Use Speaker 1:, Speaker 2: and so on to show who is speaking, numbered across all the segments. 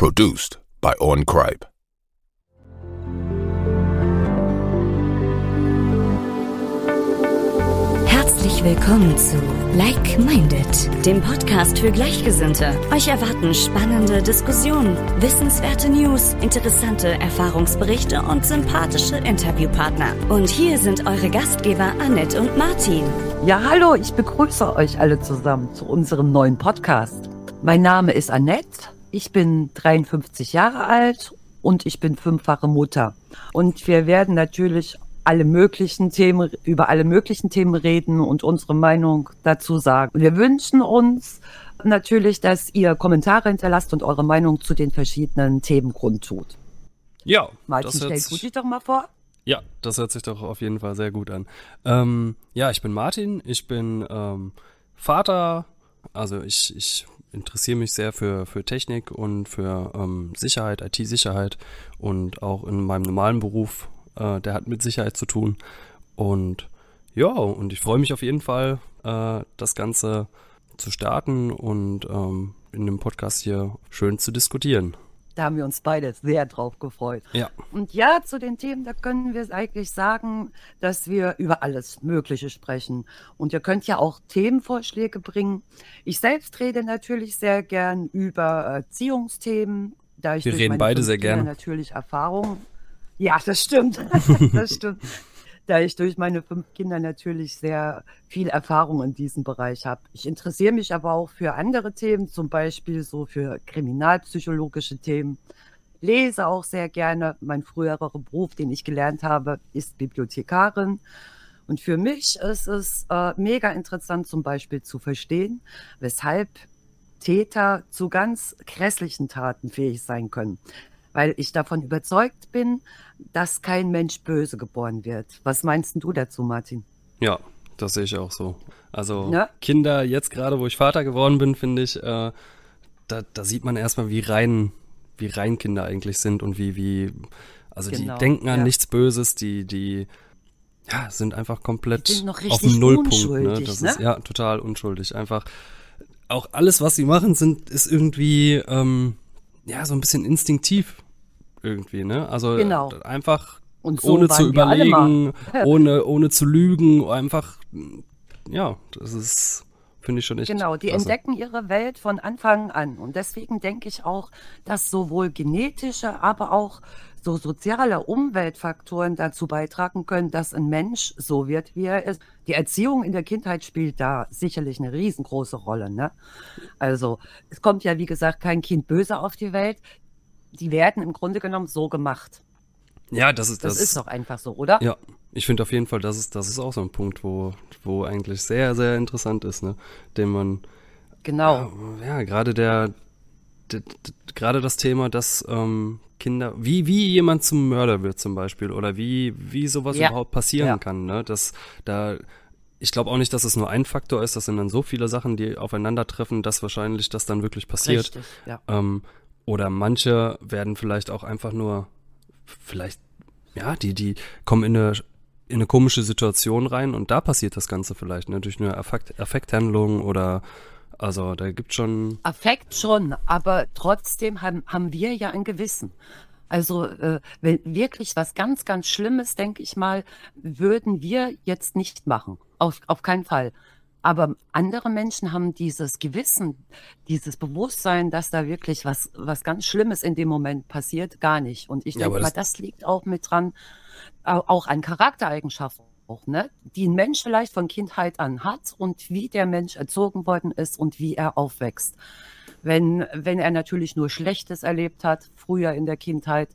Speaker 1: Produced by On Cripe.
Speaker 2: Herzlich willkommen zu Like Minded, dem Podcast für Gleichgesinnte. Euch erwarten spannende Diskussionen, wissenswerte News, interessante Erfahrungsberichte und sympathische Interviewpartner. Und hier sind eure Gastgeber Annette und Martin.
Speaker 3: Ja, hallo, ich begrüße euch alle zusammen zu unserem neuen Podcast. Mein Name ist Annette, ich bin 53 Jahre alt und ich bin fünffache Mutter. Und wir werden natürlich alle möglichen Themen, über alle möglichen Themen reden und unsere Meinung dazu sagen. Wir wünschen uns natürlich, dass ihr Kommentare hinterlasst und eure Meinung zu den verschiedenen Themen kundtut.
Speaker 4: Ja,
Speaker 3: Martin, stell du dich doch mal vor.
Speaker 4: Ja, das hört sich doch auf jeden Fall sehr gut an. Ähm, ja, ich bin Martin, ich bin ähm, Vater, also ich, ich interessiere mich sehr für, für Technik und für ähm, Sicherheit, IT-Sicherheit und auch in meinem normalen Beruf, äh, der hat mit Sicherheit zu tun. Und ja, und ich freue mich auf jeden Fall, äh, das Ganze zu starten und ähm, in dem Podcast hier schön zu diskutieren.
Speaker 3: Da haben wir uns beide sehr drauf gefreut.
Speaker 4: Ja.
Speaker 3: Und ja, zu den Themen, da können wir eigentlich sagen, dass wir über alles Mögliche sprechen. Und ihr könnt ja auch Themenvorschläge bringen. Ich selbst rede natürlich sehr gern über Erziehungsthemen. Da ich
Speaker 4: wir reden beide sehr gerne.
Speaker 3: natürlich Erfahrung. Ja, das stimmt. das stimmt. Da ich durch meine fünf Kinder natürlich sehr viel Erfahrung in diesem Bereich habe. Ich interessiere mich aber auch für andere Themen, zum Beispiel so für kriminalpsychologische Themen. Lese auch sehr gerne. Mein früherer Beruf, den ich gelernt habe, ist Bibliothekarin. Und für mich ist es äh, mega interessant, zum Beispiel zu verstehen, weshalb Täter zu ganz grässlichen Taten fähig sein können. Weil ich davon überzeugt bin, dass kein Mensch böse geboren wird. Was meinst du dazu, Martin?
Speaker 4: Ja, das sehe ich auch so. Also
Speaker 3: Ja.
Speaker 4: Kinder, jetzt gerade, wo ich Vater geworden bin, finde ich, äh, da, da sieht man erstmal, wie rein, wie rein Kinder eigentlich sind und wie, wie, also
Speaker 3: Genau,
Speaker 4: die denken an
Speaker 3: ja.
Speaker 4: nichts Böses, die, die, ja, sind einfach komplett
Speaker 3: sind
Speaker 4: auf dem Nullpunkt. Ne? Das
Speaker 3: ne?
Speaker 4: ist ja total unschuldig. Einfach auch alles, was sie machen, sind, ist irgendwie, ähm, ja, so ein bisschen instinktiv irgendwie, ne? Also
Speaker 3: Genau.
Speaker 4: einfach
Speaker 3: Und so
Speaker 4: ohne zu überlegen, ohne, ohne zu lügen, einfach, ja, das ist, finde ich schon echt.
Speaker 3: Genau, die
Speaker 4: klasse.
Speaker 3: entdecken ihre Welt von Anfang an. Und deswegen denke ich auch, dass sowohl genetische, aber auch so soziale Umweltfaktoren dazu beitragen können, dass ein Mensch so wird, wie er ist. Die Erziehung in der Kindheit spielt da sicherlich eine riesengroße Rolle. Ne? Also es kommt ja, wie gesagt, kein Kind böse auf die Welt. Die werden im Grunde genommen so gemacht.
Speaker 4: Ja, das ist,
Speaker 3: Das,
Speaker 4: das,
Speaker 3: ist doch einfach so, oder?
Speaker 4: Ja, ich finde auf jeden Fall, das ist, das ist auch so ein Punkt, wo, wo eigentlich sehr, sehr interessant ist, ne? Den man,
Speaker 3: Genau.
Speaker 4: ja, ja gerade der, gerade das Thema, dass ähm, Kinder, wie, wie jemand zum Mörder wird zum Beispiel oder wie, wie sowas
Speaker 3: Ja.
Speaker 4: überhaupt passieren
Speaker 3: Ja.
Speaker 4: kann, ne? Das, da, ich glaube auch nicht, dass es nur ein Faktor ist, das sind dann so viele Sachen, die aufeinandertreffen, dass wahrscheinlich das dann wirklich passiert.
Speaker 3: Richtig, ja.
Speaker 4: Ähm, oder manche werden vielleicht auch einfach nur, vielleicht, ja, die, die kommen in eine, in eine komische Situation rein und da passiert das Ganze vielleicht, ne, durch eine Affekt, Affekthandlung oder, also da gibt schon,
Speaker 3: Affekt schon, aber trotzdem haben, haben wir ja ein Gewissen. Also äh, wenn wirklich was ganz, ganz Schlimmes, denke ich mal, würden wir jetzt nicht machen. Auf, auf keinen Fall. Aber andere Menschen haben dieses Gewissen, dieses Bewusstsein, dass da wirklich was, was ganz Schlimmes in dem Moment passiert, gar nicht. Und ich
Speaker 4: Ja,
Speaker 3: denke mal,
Speaker 4: das-
Speaker 3: das liegt auch mit dran, au- auch an Charaktereigenschaften, auch, ne? die ein Mensch vielleicht von Kindheit an hat und wie der Mensch erzogen worden ist und wie er aufwächst. Wenn, wenn er natürlich nur Schlechtes erlebt hat, früher in der Kindheit,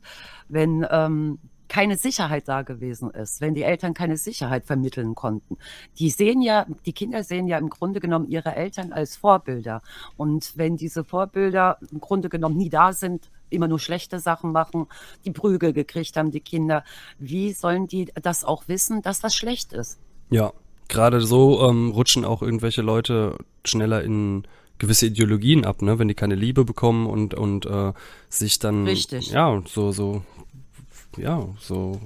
Speaker 3: wenn ähm, keine Sicherheit da gewesen ist, wenn die Eltern keine Sicherheit vermitteln konnten. Die sehen ja, die Kinder sehen ja im Grunde genommen ihre Eltern als Vorbilder. Und wenn diese Vorbilder im Grunde genommen nie da sind, immer nur schlechte Sachen machen, die Prügel gekriegt haben, die Kinder, wie sollen die das auch wissen, dass das schlecht ist?
Speaker 4: ja, gerade so ähm, rutschen auch irgendwelche Leute schneller in gewisse Ideologien ab, ne, wenn die keine Liebe bekommen und, und äh, sich dann,
Speaker 3: Richtig.
Speaker 4: ja, so, so, ja, so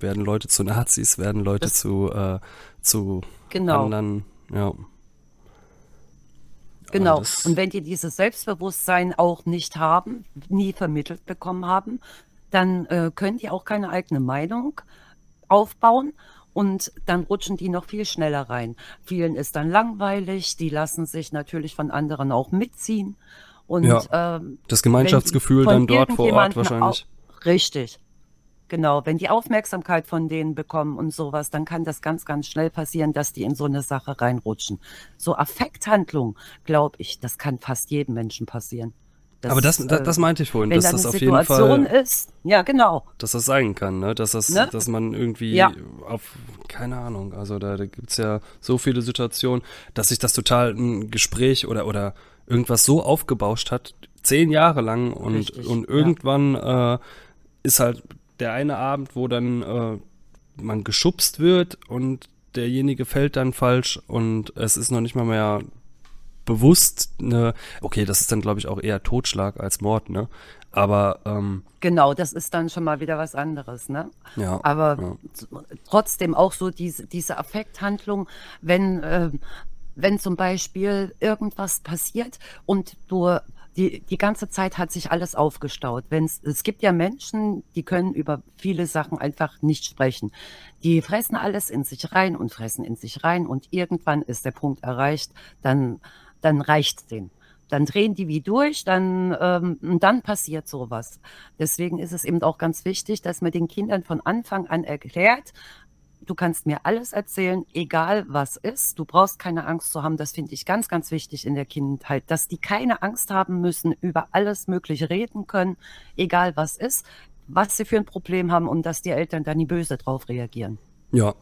Speaker 4: werden Leute zu Nazis, werden Leute
Speaker 3: Das-
Speaker 4: zu, äh, zu
Speaker 3: Genau.
Speaker 4: anderen, ja.
Speaker 3: Genau. Und wenn die dieses Selbstbewusstsein auch nicht haben, nie vermittelt bekommen haben, dann äh, können die auch keine eigene Meinung aufbauen und dann rutschen die noch viel schneller rein. Vielen ist dann langweilig, die lassen sich natürlich von anderen auch mitziehen. Und
Speaker 4: Ja.
Speaker 3: ähm,
Speaker 4: Das Gemeinschaftsgefühl dann dort vor Ort wahrscheinlich.
Speaker 3: Au richtig. Genau, wenn die Aufmerksamkeit von denen bekommen und sowas, dann kann das ganz, ganz schnell passieren, dass die in so eine Sache reinrutschen. So Affekthandlung, glaube ich, das kann fast jedem Menschen passieren.
Speaker 4: Aber das, das,
Speaker 3: äh,
Speaker 4: das meinte ich vorhin, dass
Speaker 3: da
Speaker 4: das auf jeden Fall,
Speaker 3: ist, ja genau,
Speaker 4: dass das sein kann, ne? Dass das,
Speaker 3: Ne?
Speaker 4: dass man irgendwie
Speaker 3: Ja.
Speaker 4: auf, keine Ahnung, also da, da gibt's ja so viele Situationen, dass sich das total ein Gespräch oder, oder irgendwas so aufgebauscht hat, zehn Jahre lang und,
Speaker 3: Richtig,
Speaker 4: und
Speaker 3: ja.
Speaker 4: irgendwann äh, ist halt der eine Abend, wo dann äh, man geschubst wird und derjenige fällt dann falsch und es ist noch nicht mal mehr bewusst eine, okay, das ist dann glaube ich auch eher Totschlag als Mord, ne? Aber ähm,
Speaker 3: genau, das ist dann schon mal wieder was anderes, ne?
Speaker 4: ja.
Speaker 3: Aber
Speaker 4: ja.
Speaker 3: trotzdem auch so diese, diese Affekthandlung, wenn, ähm, wenn zum Beispiel irgendwas passiert und du die, die ganze Zeit hat sich alles aufgestaut. Wenn's, es gibt ja Menschen, die können über viele Sachen einfach nicht sprechen. Die fressen alles in sich rein und fressen in sich rein und irgendwann ist der Punkt erreicht, dann, dann reicht's denen. Dann drehen die wie durch, dann, ähm, dann passiert sowas. Deswegen ist es eben auch ganz wichtig, dass man den Kindern von Anfang an erklärt, du kannst mir alles erzählen, egal was ist. Du brauchst keine Angst zu haben. Das finde ich ganz, ganz wichtig in der Kindheit, dass die keine Angst haben müssen, über alles Mögliche reden können, egal was ist, was sie für ein Problem haben und dass die Eltern dann nie böse drauf reagieren.
Speaker 4: Ja.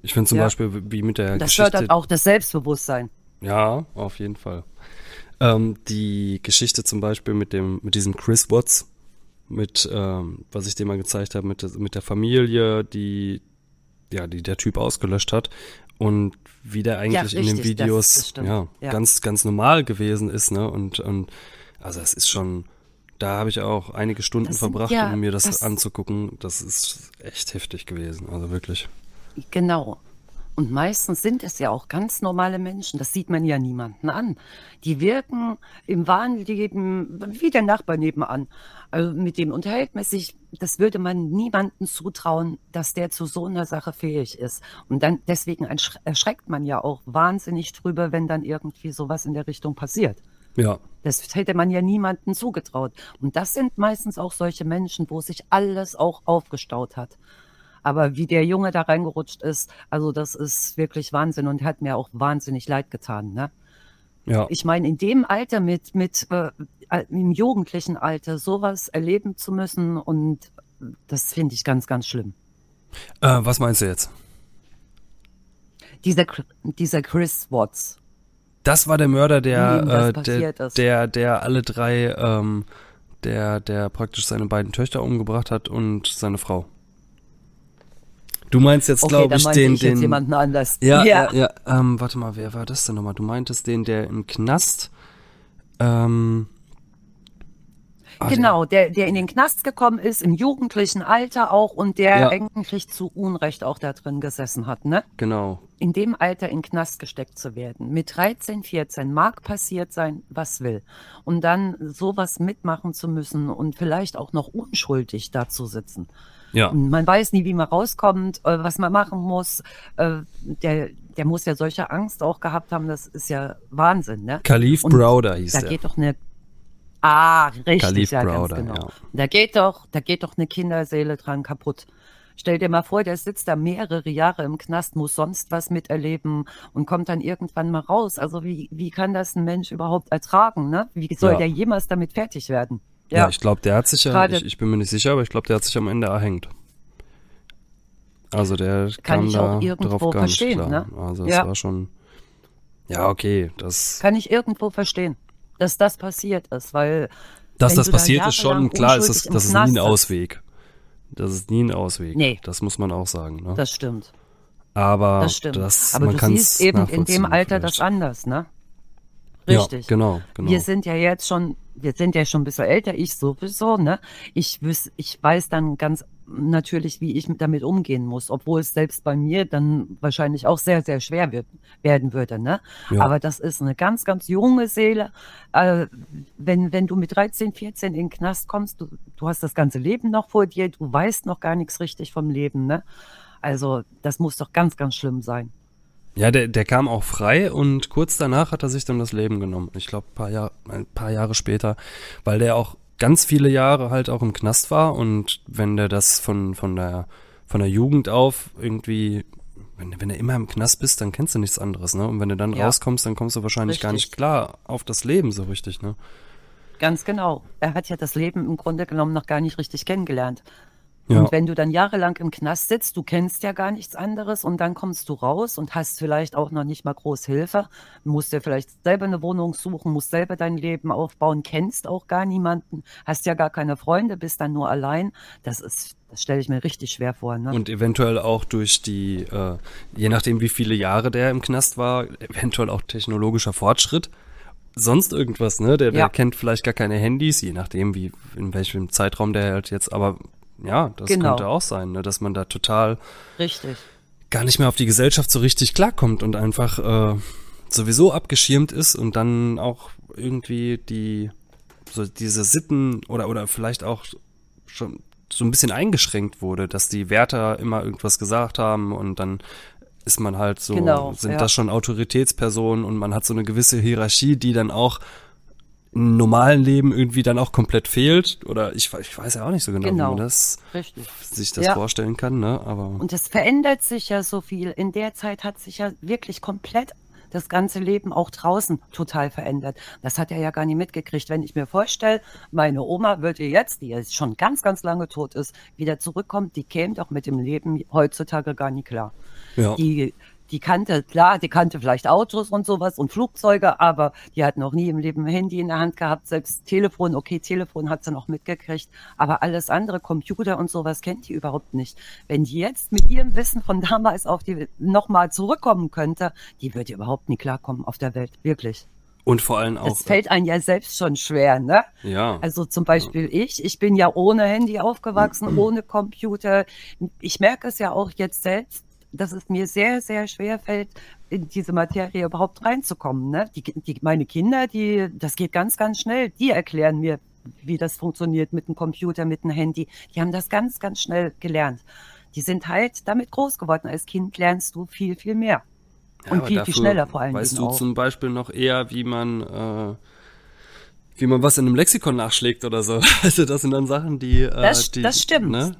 Speaker 4: Ich finde zum
Speaker 3: Ja.
Speaker 4: Beispiel, wie mit der
Speaker 3: Das
Speaker 4: Geschichte.
Speaker 3: fördert auch das Selbstbewusstsein.
Speaker 4: Ja, auf jeden Fall. Ähm, die Geschichte zum Beispiel mit dem, mit diesem Chris Watts, mit, ähm, was ich dir mal gezeigt habe, mit, mit der Familie, die, ja, die der Typ ausgelöscht hat und wie der eigentlich in den
Speaker 3: richtig, das-
Speaker 4: Videos,
Speaker 3: das stimmt.
Speaker 4: ja,
Speaker 3: Ja.
Speaker 4: ganz, ganz normal gewesen ist, ne, und, und, also es ist schon, da habe ich auch einige Stunden
Speaker 3: Das
Speaker 4: verbracht,
Speaker 3: ja-
Speaker 4: um mir das,
Speaker 3: das-
Speaker 4: anzugucken. Das ist echt heftig gewesen, also wirklich.
Speaker 3: Genau. Und meistens sind es ja auch ganz normale Menschen. Das sieht man ja niemanden an. Die wirken im wahren Leben wie der Nachbar nebenan. Also mit dem unterhält man sich. Das würde man niemandem zutrauen, dass der zu so einer Sache fähig ist. Und dann deswegen erschre- erschreckt man ja auch wahnsinnig drüber, wenn dann irgendwie sowas in der Richtung passiert.
Speaker 4: Ja,
Speaker 3: Das hätte man ja niemandem zugetraut. Und das sind meistens auch solche Menschen, wo sich alles auch aufgestaut hat. Aber wie der Junge da reingerutscht ist, also das ist wirklich Wahnsinn und hat mir auch wahnsinnig leid getan. Ne?
Speaker 4: ja.
Speaker 3: Ich meine, in dem Alter mit, mit äh, im jugendlichen Alter sowas erleben zu müssen und das finde ich ganz, ganz schlimm.
Speaker 4: Äh, was meinst du jetzt?
Speaker 3: Dieser, dieser Chris Watts.
Speaker 4: Das war der Mörder, der, äh, der, der, der alle drei, ähm, der, der praktisch seine beiden Töchter umgebracht hat und seine Frau. Du meinst jetzt,
Speaker 3: Okay,
Speaker 4: glaube ich, den,
Speaker 3: ich
Speaker 4: den.
Speaker 3: jemanden anders.
Speaker 4: Ja, ja, ja. Ähm, warte mal, wer war das denn nochmal? Du meintest den, der im Knast. Ähm, ah,
Speaker 3: Genau, der, der in den Knast gekommen ist, im jugendlichen Alter auch und der
Speaker 4: Ja.
Speaker 3: eigentlich zu Unrecht auch da drin gesessen hat, ne?
Speaker 4: Genau.
Speaker 3: In dem Alter in Knast gesteckt zu werden. Mit 13, 14 mag passiert sein, was will. Und dann sowas mitmachen zu müssen und vielleicht auch noch unschuldig da zu sitzen.
Speaker 4: Ja.
Speaker 3: Man weiß nie, wie man rauskommt, äh, was man machen muss. Äh, Der, der muss ja solche Angst auch gehabt haben, das ist ja Wahnsinn, ne?
Speaker 4: Khalif
Speaker 3: Und
Speaker 4: Browder hieß
Speaker 3: Da
Speaker 4: der.
Speaker 3: geht doch eine. Ah, richtig,
Speaker 4: Khalif
Speaker 3: ja,
Speaker 4: Browder,
Speaker 3: ganz genau.
Speaker 4: ja.
Speaker 3: Da geht doch, da geht doch eine Kinderseele dran kaputt. Stell dir mal vor, der sitzt da mehrere Jahre im Knast, muss sonst was miterleben und kommt dann irgendwann mal raus. Also wie, wie kann das ein Mensch überhaupt ertragen, ne? Wie soll
Speaker 4: Ja.
Speaker 3: der jemals damit fertig werden?
Speaker 4: Ja, ich glaube, der hat sich ja, ich, ich bin mir nicht sicher, aber ich glaube, der hat sich am Ende erhängt. Also der
Speaker 3: Kann
Speaker 4: kam
Speaker 3: ich
Speaker 4: da
Speaker 3: auch irgendwo verstehen, ne?
Speaker 4: Also
Speaker 3: Ja.
Speaker 4: war schon, ja okay, das,
Speaker 3: Kann ich irgendwo verstehen, dass das passiert ist, weil
Speaker 4: dass das
Speaker 3: da
Speaker 4: passiert ist schon, klar, ist das, das ist nie ein. Ausweg. Das ist nie ein Ausweg.
Speaker 3: Nee.
Speaker 4: Das muss man auch sagen. Ne?
Speaker 3: das stimmt.
Speaker 4: aber
Speaker 3: Das stimmt.
Speaker 4: das,
Speaker 3: Aber
Speaker 4: man
Speaker 3: du siehst eben in dem Alter
Speaker 4: vielleicht.
Speaker 3: das anders, ne?
Speaker 4: Ja,
Speaker 3: Richtig.
Speaker 4: genau, genau.
Speaker 3: Wir sind ja jetzt schon wir sind ja schon ein bisschen älter, ich sowieso, ne? Ich, wüs, ich weiß dann ganz natürlich, wie ich damit umgehen muss, obwohl es selbst bei mir dann wahrscheinlich auch sehr, sehr schwer wird, werden würde. Ne? Ja. Aber das ist eine ganz, ganz junge Seele. Äh, wenn, wenn du mit 13, 14 in den Knast kommst, du, du hast das ganze Leben noch vor dir, du weißt noch gar nichts richtig vom Leben. Ne? Also das muss doch ganz, ganz schlimm sein.
Speaker 4: Ja, der, der kam auch frei und kurz danach hat er sich dann das Leben genommen. Ich glaube, paar Jahr, ein paar Jahre später, weil der auch ganz viele Jahre halt auch im Knast war und wenn der das von, von der, von der Jugend auf irgendwie, wenn, wenn du immer im Knast bist, dann kennst du nichts anderes, ne? Und wenn du dann ja. rauskommst, dann kommst du wahrscheinlich richtig. gar nicht klar auf das Leben so richtig, ne?
Speaker 3: Ganz genau. Er hat ja das Leben im Grunde genommen noch gar nicht richtig kennengelernt. Ja. Und wenn du dann jahrelang im Knast sitzt, du kennst ja gar nichts anderes und dann kommst du raus und hast vielleicht auch noch nicht mal groß Hilfe, musst dir vielleicht selber eine Wohnung suchen, musst selber dein Leben aufbauen, kennst auch gar niemanden, hast ja gar keine Freunde, bist dann nur allein. Das ist, das stelle ich mir richtig schwer vor. Ne?
Speaker 4: Und eventuell auch durch die, äh, je nachdem wie viele Jahre der im Knast war, eventuell auch technologischer Fortschritt sonst irgendwas, ne? Der, der ja. kennt vielleicht gar keine Handys, je nachdem, wie, in welchem Zeitraum der halt jetzt, aber ja, das genau. könnte auch sein, ne, dass man da total
Speaker 3: richtig
Speaker 4: gar nicht mehr auf die Gesellschaft so richtig klarkommt und einfach äh, sowieso abgeschirmt ist und dann auch irgendwie die so diese Sitten oder oder vielleicht auch schon so ein bisschen eingeschränkt wurde, dass die Wärter immer irgendwas gesagt haben und dann ist man halt so, genau, sind ja. das schon Autoritätspersonen und man hat so eine gewisse Hierarchie, die dann auch normalen Leben irgendwie dann auch komplett fehlt. Oder ich, ich weiß ja auch nicht so genau, genau. wie man das Richtig. sich das ja. vorstellen kann, ne? Aber.
Speaker 3: Und es verändert sich ja so viel. In der Zeit hat sich ja wirklich komplett das ganze Leben auch draußen total verändert. Das hat er ja gar nicht mitgekriegt. Wenn ich mir vorstelle, meine Oma würde jetzt, die jetzt schon ganz, ganz lange tot ist, wieder zurückkommen, die käme doch mit dem Leben heutzutage gar nicht klar. Ja. Die die kannte, klar, die kannte vielleicht Autos und sowas und Flugzeuge, aber die hat noch nie im Leben ein Handy in der Hand gehabt, selbst Telefon, okay, Telefon hat sie noch mitgekriegt, aber alles andere, Computer und sowas kennt die überhaupt nicht. Wenn die jetzt mit ihrem Wissen von damals auf die nochmal zurückkommen könnte, die würde überhaupt nie klarkommen auf der Welt, wirklich.
Speaker 4: Und vor allem auch.
Speaker 3: Das fällt einem ja selbst schon schwer, ne?
Speaker 4: Ja.
Speaker 3: Also zum Beispiel ich, ich bin ja ohne Handy aufgewachsen, ohne Computer. Ich merke es ja auch jetzt selbst, dass es mir sehr, sehr schwer fällt, in diese Materie überhaupt reinzukommen. Ne? Die, die, meine Kinder, die, das geht ganz, ganz schnell. Die erklären mir, wie das funktioniert mit dem Computer, mit dem Handy. Die haben das ganz, ganz schnell gelernt. Die sind halt damit groß geworden. Als Kind lernst du viel, viel mehr. Ja, und viel, viel schneller vor allem.
Speaker 4: Weißt du auch. zum Beispiel noch eher, wie man, äh, wie man was in einem Lexikon nachschlägt oder so. Also das sind dann Sachen, die. Äh,
Speaker 3: das,
Speaker 4: die,
Speaker 3: das stimmt. Ne?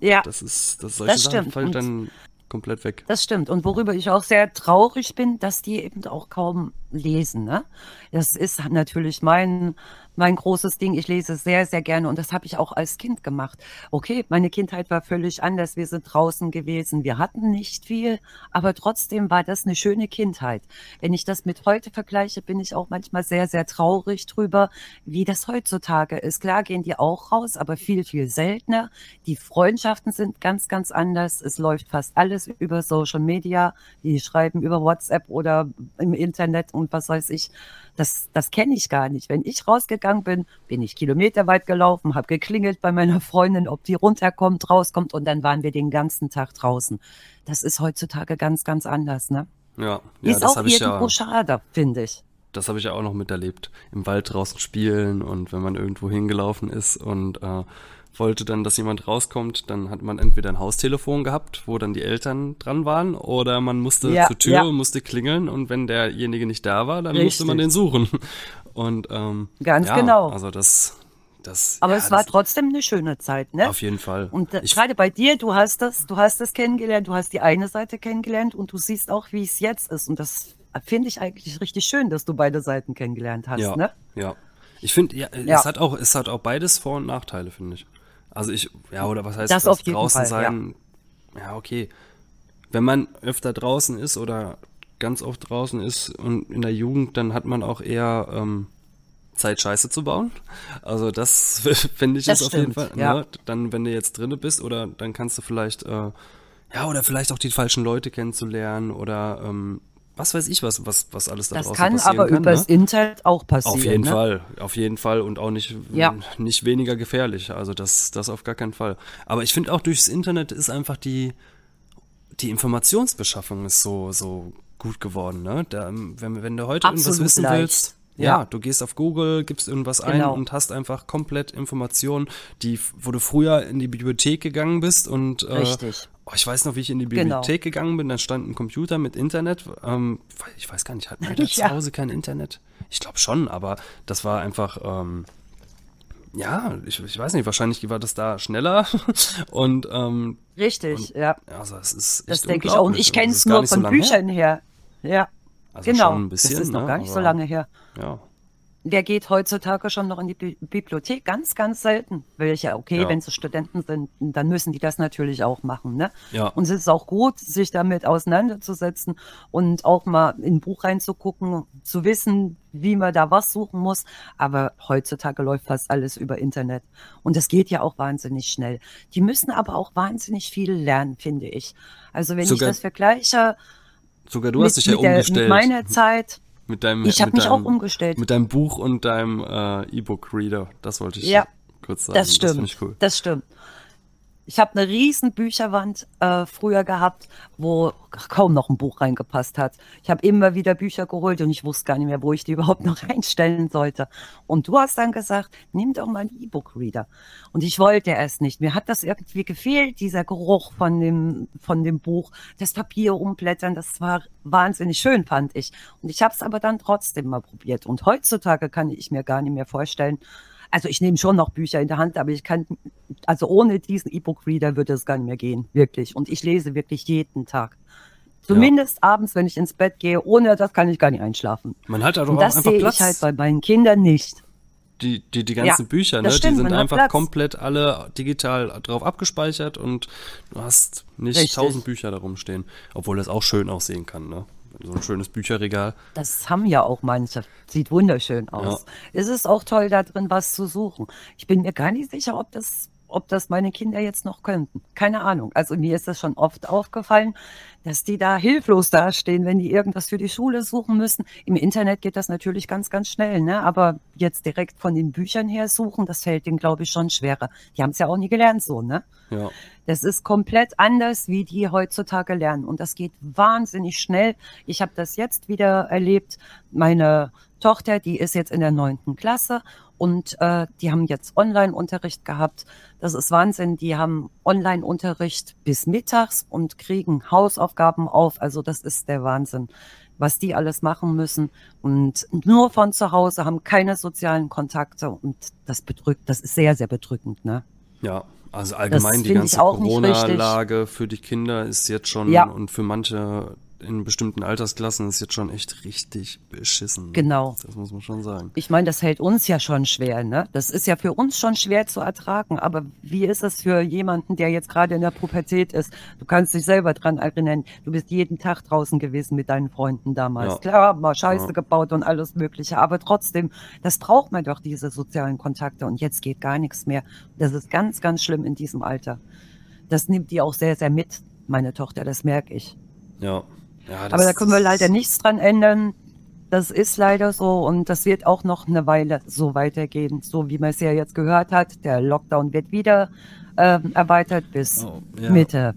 Speaker 4: Ja. Das ist, das solche das Sachen fallen dann komplett weg.
Speaker 3: Das stimmt. Und worüber ich auch sehr traurig bin, dass die eben auch kaum lesen. Ne? Das ist natürlich mein, mein großes Ding. Ich lese sehr, sehr gerne und das habe ich auch als Kind gemacht. Okay, meine Kindheit war völlig anders. Wir sind draußen gewesen. Wir hatten nicht viel, aber trotzdem war das eine schöne Kindheit. Wenn ich das mit heute vergleiche, bin ich auch manchmal sehr, sehr traurig drüber, wie das heutzutage ist. Klar gehen die auch raus, aber viel, viel seltener. Die Freundschaften sind ganz, ganz anders. Es läuft fast alles über Social Media. Die schreiben über WhatsApp oder im Internet und was weiß ich. Das, das kenne ich gar nicht. Wenn ich rausgegangen bin, bin ich kilometerweit gelaufen, habe geklingelt bei meiner Freundin, ob die runterkommt, rauskommt und dann waren wir den ganzen Tag draußen. Das ist heutzutage ganz, ganz anders, ne?
Speaker 4: Ja,
Speaker 3: ja ist
Speaker 4: das
Speaker 3: auch irgendwo ja, schade, finde ich.
Speaker 4: Das habe ich ja auch noch miterlebt. Im Wald draußen spielen und wenn man irgendwo hingelaufen ist und äh, wollte dann, dass jemand rauskommt, dann hat man entweder ein Haustelefon gehabt, wo dann die Eltern dran waren, oder man musste ja, zur Tür ja. und musste klingeln und wenn derjenige nicht da war, dann Richtig. musste man den suchen. Und ähm,
Speaker 3: ganz
Speaker 4: ja,
Speaker 3: genau.
Speaker 4: Also das, das.
Speaker 3: Aber ja, es war trotzdem eine schöne Zeit, ne?
Speaker 4: Auf jeden Fall.
Speaker 3: Und äh, gerade bei dir, du hast das, du hast das kennengelernt, du hast die eine Seite kennengelernt und du siehst auch, wie es jetzt ist. Und das finde ich eigentlich richtig schön, dass du beide Seiten kennengelernt hast,
Speaker 4: ja,
Speaker 3: ne?
Speaker 4: Ja. Ich finde, ja, ja, es hat auch, es hat auch beides Vor- und Nachteile, finde ich. Also ich, ja, oder was heißt
Speaker 3: das, das
Speaker 4: draußen
Speaker 3: Fall,
Speaker 4: sein? Ja. ja, okay. Wenn man öfter draußen ist oder ganz oft draußen ist und in der Jugend, dann hat man auch eher ähm, Zeit, Scheiße zu bauen. Also das finde ich das ist auf jeden Fall. Ja. Ne? Dann, wenn du jetzt drinne bist, oder dann kannst du vielleicht, äh, ja, oder vielleicht auch die falschen Leute kennenzulernen oder ähm, was weiß ich, was, was, was alles da
Speaker 3: Das
Speaker 4: draußen
Speaker 3: kann
Speaker 4: passieren
Speaker 3: aber
Speaker 4: kann.
Speaker 3: übers
Speaker 4: ne?
Speaker 3: Internet auch passieren.
Speaker 4: Auf jeden
Speaker 3: ne?
Speaker 4: Fall, auf jeden Fall und auch nicht,
Speaker 3: Ja.
Speaker 4: nicht weniger gefährlich. Also das, das auf gar keinen Fall. Aber ich finde auch durchs Internet ist einfach die, die Informationsbeschaffung ist so, so gut geworden. Ne? Da, wenn, wenn du heute irgendwas
Speaker 3: Absolut
Speaker 4: wissen
Speaker 3: leicht.
Speaker 4: willst, ja.
Speaker 3: Ja.
Speaker 4: du gehst auf Google, gibst irgendwas ein
Speaker 3: Genau.
Speaker 4: und hast einfach komplett Informationen, die, wo du früher in die Bibliothek gegangen bist und äh,
Speaker 3: Richtig.
Speaker 4: Oh, ich weiß noch, wie ich in die
Speaker 3: Genau.
Speaker 4: Bibliothek gegangen bin, da stand ein Computer mit Internet. Ähm, ich weiß gar nicht, hatten wir da
Speaker 3: Ja.
Speaker 4: zu Hause kein Internet? Ich glaube schon, aber das war einfach, ähm, ja, ich, ich weiß nicht, wahrscheinlich war das da schneller. Und ähm,
Speaker 3: Richtig, ja.
Speaker 4: also es ist
Speaker 3: Das denke ich auch. Und ich kenne
Speaker 4: Das
Speaker 3: es nur
Speaker 4: nicht so
Speaker 3: von
Speaker 4: lange her.
Speaker 3: Büchern her. Ja,
Speaker 4: Also
Speaker 3: genau.
Speaker 4: schon ein bisschen,
Speaker 3: das ist noch
Speaker 4: ne,
Speaker 3: gar nicht so
Speaker 4: aber-
Speaker 3: lange her.
Speaker 4: Ja,
Speaker 3: Der geht heutzutage schon noch in die Bi Bibliothek, ganz, ganz selten. Welche, okay,
Speaker 4: Ja.
Speaker 3: wenn sie Studenten sind, dann müssen die das natürlich auch machen. Ne?
Speaker 4: Ja.
Speaker 3: Und es ist auch gut, sich damit auseinanderzusetzen und auch mal in ein Buch reinzugucken, zu wissen, wie man da was suchen muss. Aber heutzutage läuft fast alles über Internet. Und das geht ja auch wahnsinnig schnell. Die müssen aber auch wahnsinnig viel lernen, finde ich. Also wenn
Speaker 4: Sogar-
Speaker 3: ich das vergleiche
Speaker 4: sogar du hast dich ja
Speaker 3: mit, der,
Speaker 4: umgestellt.
Speaker 3: mit meiner Zeit,
Speaker 4: mit deinem,
Speaker 3: ich habe
Speaker 4: mit
Speaker 3: mich auch
Speaker 4: deinem-
Speaker 3: umgestellt.
Speaker 4: Mit deinem Buch und deinem äh, E-Book-Reader. Das wollte ich
Speaker 3: Ja,
Speaker 4: kurz sagen.
Speaker 3: Das
Speaker 4: Das
Speaker 3: stimmt.
Speaker 4: ich cool.
Speaker 3: Das stimmt. Ich habe eine riesen Bücherwand äh, früher gehabt, wo kaum noch ein Buch reingepasst hat. Ich habe immer wieder Bücher geholt und ich wusste gar nicht mehr, wo ich die überhaupt noch reinstellen sollte. Und du hast dann gesagt, nimm doch mal einen E-Book-Reader. Und ich wollte erst nicht. Mir hat das irgendwie gefehlt, dieser Geruch von dem, von dem Buch, das Papier umblättern. Das war wahnsinnig schön, fand ich. Und ich habe es aber dann trotzdem mal probiert. Und heutzutage kann ich mir gar nicht mehr vorstellen, also ich nehme schon noch Bücher in der Hand, aber ich kann, also ohne diesen E-Book-Reader würde es gar nicht mehr gehen, wirklich. Und ich lese wirklich jeden Tag. Zumindest abends, wenn ich ins Bett gehe, ohne das kann ich gar nicht einschlafen.
Speaker 4: Man hat
Speaker 3: Und
Speaker 4: auch
Speaker 3: das
Speaker 4: einfach
Speaker 3: sehe
Speaker 4: Platz.
Speaker 3: ich halt bei meinen Kindern nicht.
Speaker 4: die, die, die ganzen
Speaker 3: Ja,
Speaker 4: Bücher, ne,
Speaker 3: das
Speaker 4: die
Speaker 3: stimmt,
Speaker 4: sind einfach
Speaker 3: Platz.
Speaker 4: komplett alle digital drauf abgespeichert und du hast nicht tausend Bücher darum stehen. Obwohl das auch schön aussehen kann, ne? So ein schönes Bücherregal.
Speaker 3: Das haben ja auch manche. Sieht wunderschön aus. Es ist auch toll, da drin was zu suchen. Ich bin mir gar nicht sicher, ob das, ob das meine Kinder jetzt noch könnten. Keine Ahnung. Also mir ist das schon oft aufgefallen, dass die da hilflos dastehen, wenn die irgendwas für die Schule suchen müssen. Im Internet geht das natürlich ganz, ganz schnell, ne? Aber jetzt direkt von den Büchern her suchen, das fällt denen, glaube ich, schon schwerer. Die haben es ja auch nie gelernt so, ne?
Speaker 4: Ja.
Speaker 3: Das ist komplett anders, wie die heutzutage lernen. Und das geht wahnsinnig schnell. Ich habe das jetzt wieder erlebt. Meine Tochter, die ist jetzt in der neunten Klasse und äh, die haben jetzt Online-Unterricht gehabt. Das ist Wahnsinn. Die haben Online-Unterricht bis mittags und kriegen Hausaufgaben auf. Also das ist der Wahnsinn, was die alles machen müssen. Und nur von zu Hause haben keine sozialen Kontakte. Und das bedrückt, das ist sehr, sehr bedrückend, ne?
Speaker 4: Ja, also allgemein die
Speaker 3: finde ich
Speaker 4: ganze. Corona-Lage für die Kinder ist jetzt schon
Speaker 3: Ja.
Speaker 4: und für manche in bestimmten Altersklassen ist jetzt schon echt richtig beschissen.
Speaker 3: Genau.
Speaker 4: Das muss man schon sagen.
Speaker 3: Ich meine, das hält uns ja schon schwer, ne? Das ist ja für uns schon schwer zu ertragen. Aber wie ist es für jemanden, der jetzt gerade in der Pubertät ist? Du kannst dich selber dran erinnern. Du bist jeden Tag draußen gewesen mit deinen Freunden damals.
Speaker 4: Ja.
Speaker 3: Klar, mal Scheiße
Speaker 4: Ja.
Speaker 3: gebaut und alles Mögliche. Aber trotzdem, das braucht man doch, diese sozialen Kontakte. Und jetzt geht gar nichts mehr. Das ist ganz, ganz schlimm in diesem Alter. Das nimmt die auch sehr, sehr mit, meine Tochter. Das merke ich.
Speaker 4: Ja. Ja
Speaker 3: Aber da können wir leider nichts dran ändern. Das ist leider so und das wird auch noch eine Weile so weitergehen, so wie man es ja jetzt gehört hat. Der Lockdown wird wieder ähm, erweitert bis
Speaker 4: Oh, ja.
Speaker 3: Mitte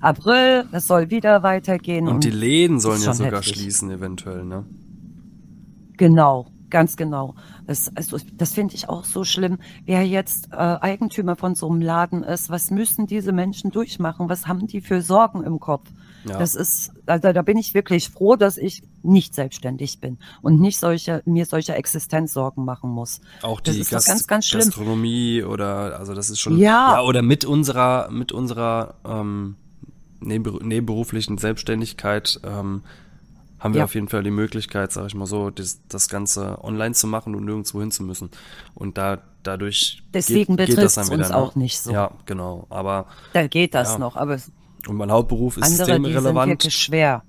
Speaker 3: April. Es soll wieder weitergehen.
Speaker 4: Und die Läden sollen ja sogar
Speaker 3: heftig.
Speaker 4: schließen, eventuell, ne?
Speaker 3: Genau, ganz genau. Das, also, das finde ich auch so schlimm. Wer jetzt äh, Eigentümer von so einem Laden ist, was müssen diese Menschen durchmachen? Was haben die für Sorgen im Kopf?
Speaker 4: Ja.
Speaker 3: Das ist, also da bin ich wirklich froh, dass ich nicht selbstständig bin und nicht solche, mir solche Existenzsorgen machen muss.
Speaker 4: Auch die Gast
Speaker 3: ganz, ganz.
Speaker 4: Gastronomie oder also das ist schon
Speaker 3: Ja.
Speaker 4: oder mit unserer mit unserer ähm, nebenberu- nebenberuflichen Selbstständigkeit ähm, haben wir
Speaker 3: Ja.
Speaker 4: auf jeden Fall die Möglichkeit, sag ich mal so, das, das Ganze online zu machen und nirgendwo hin zu müssen. Und da dadurch
Speaker 3: Deswegen
Speaker 4: geht, geht das dann wieder,
Speaker 3: uns
Speaker 4: ne?
Speaker 3: auch nicht so.
Speaker 4: Ja, genau. Aber
Speaker 3: Da geht das
Speaker 4: Ja.
Speaker 3: noch, aber
Speaker 4: und mein Hauptberuf ist
Speaker 3: andere, die sind
Speaker 4: systemrelevant.
Speaker 3: wirklich schwer.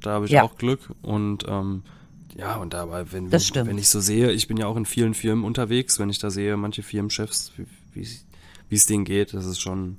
Speaker 4: Da habe ich
Speaker 3: Ja.
Speaker 4: auch Glück und ähm, ja, und dabei, wenn, wenn, ich so sehe, ich bin ja auch in vielen Firmen unterwegs, wenn ich da sehe, manche Firmenchefs, wie es- es denen geht, das ist schon,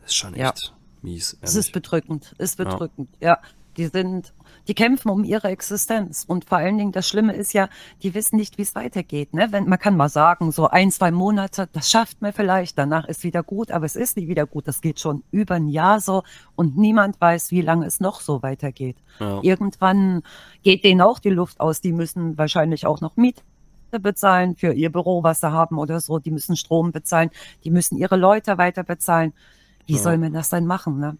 Speaker 4: das ist schon echt
Speaker 3: Ja.
Speaker 4: mies.
Speaker 3: Es
Speaker 4: ehrlich.
Speaker 3: ist bedrückend, ist bedrückend, ja. Die sind, die kämpfen um ihre Existenz. Und vor allen Dingen, das Schlimme ist ja, die wissen nicht, wie es weitergeht. Ne? Wenn, man kann mal sagen, so ein, zwei Monate, das schafft man vielleicht, danach ist wieder gut, aber es ist nicht wieder gut. Das geht schon über ein Jahr so und niemand weiß, wie lange es noch so weitergeht. Ja. Irgendwann geht denen auch die Luft aus. Die müssen wahrscheinlich auch noch Miete bezahlen für ihr Büro, was sie haben oder so. Die müssen Strom bezahlen. Die müssen ihre Leute weiter bezahlen. Wie ja. soll man das denn machen? Ne?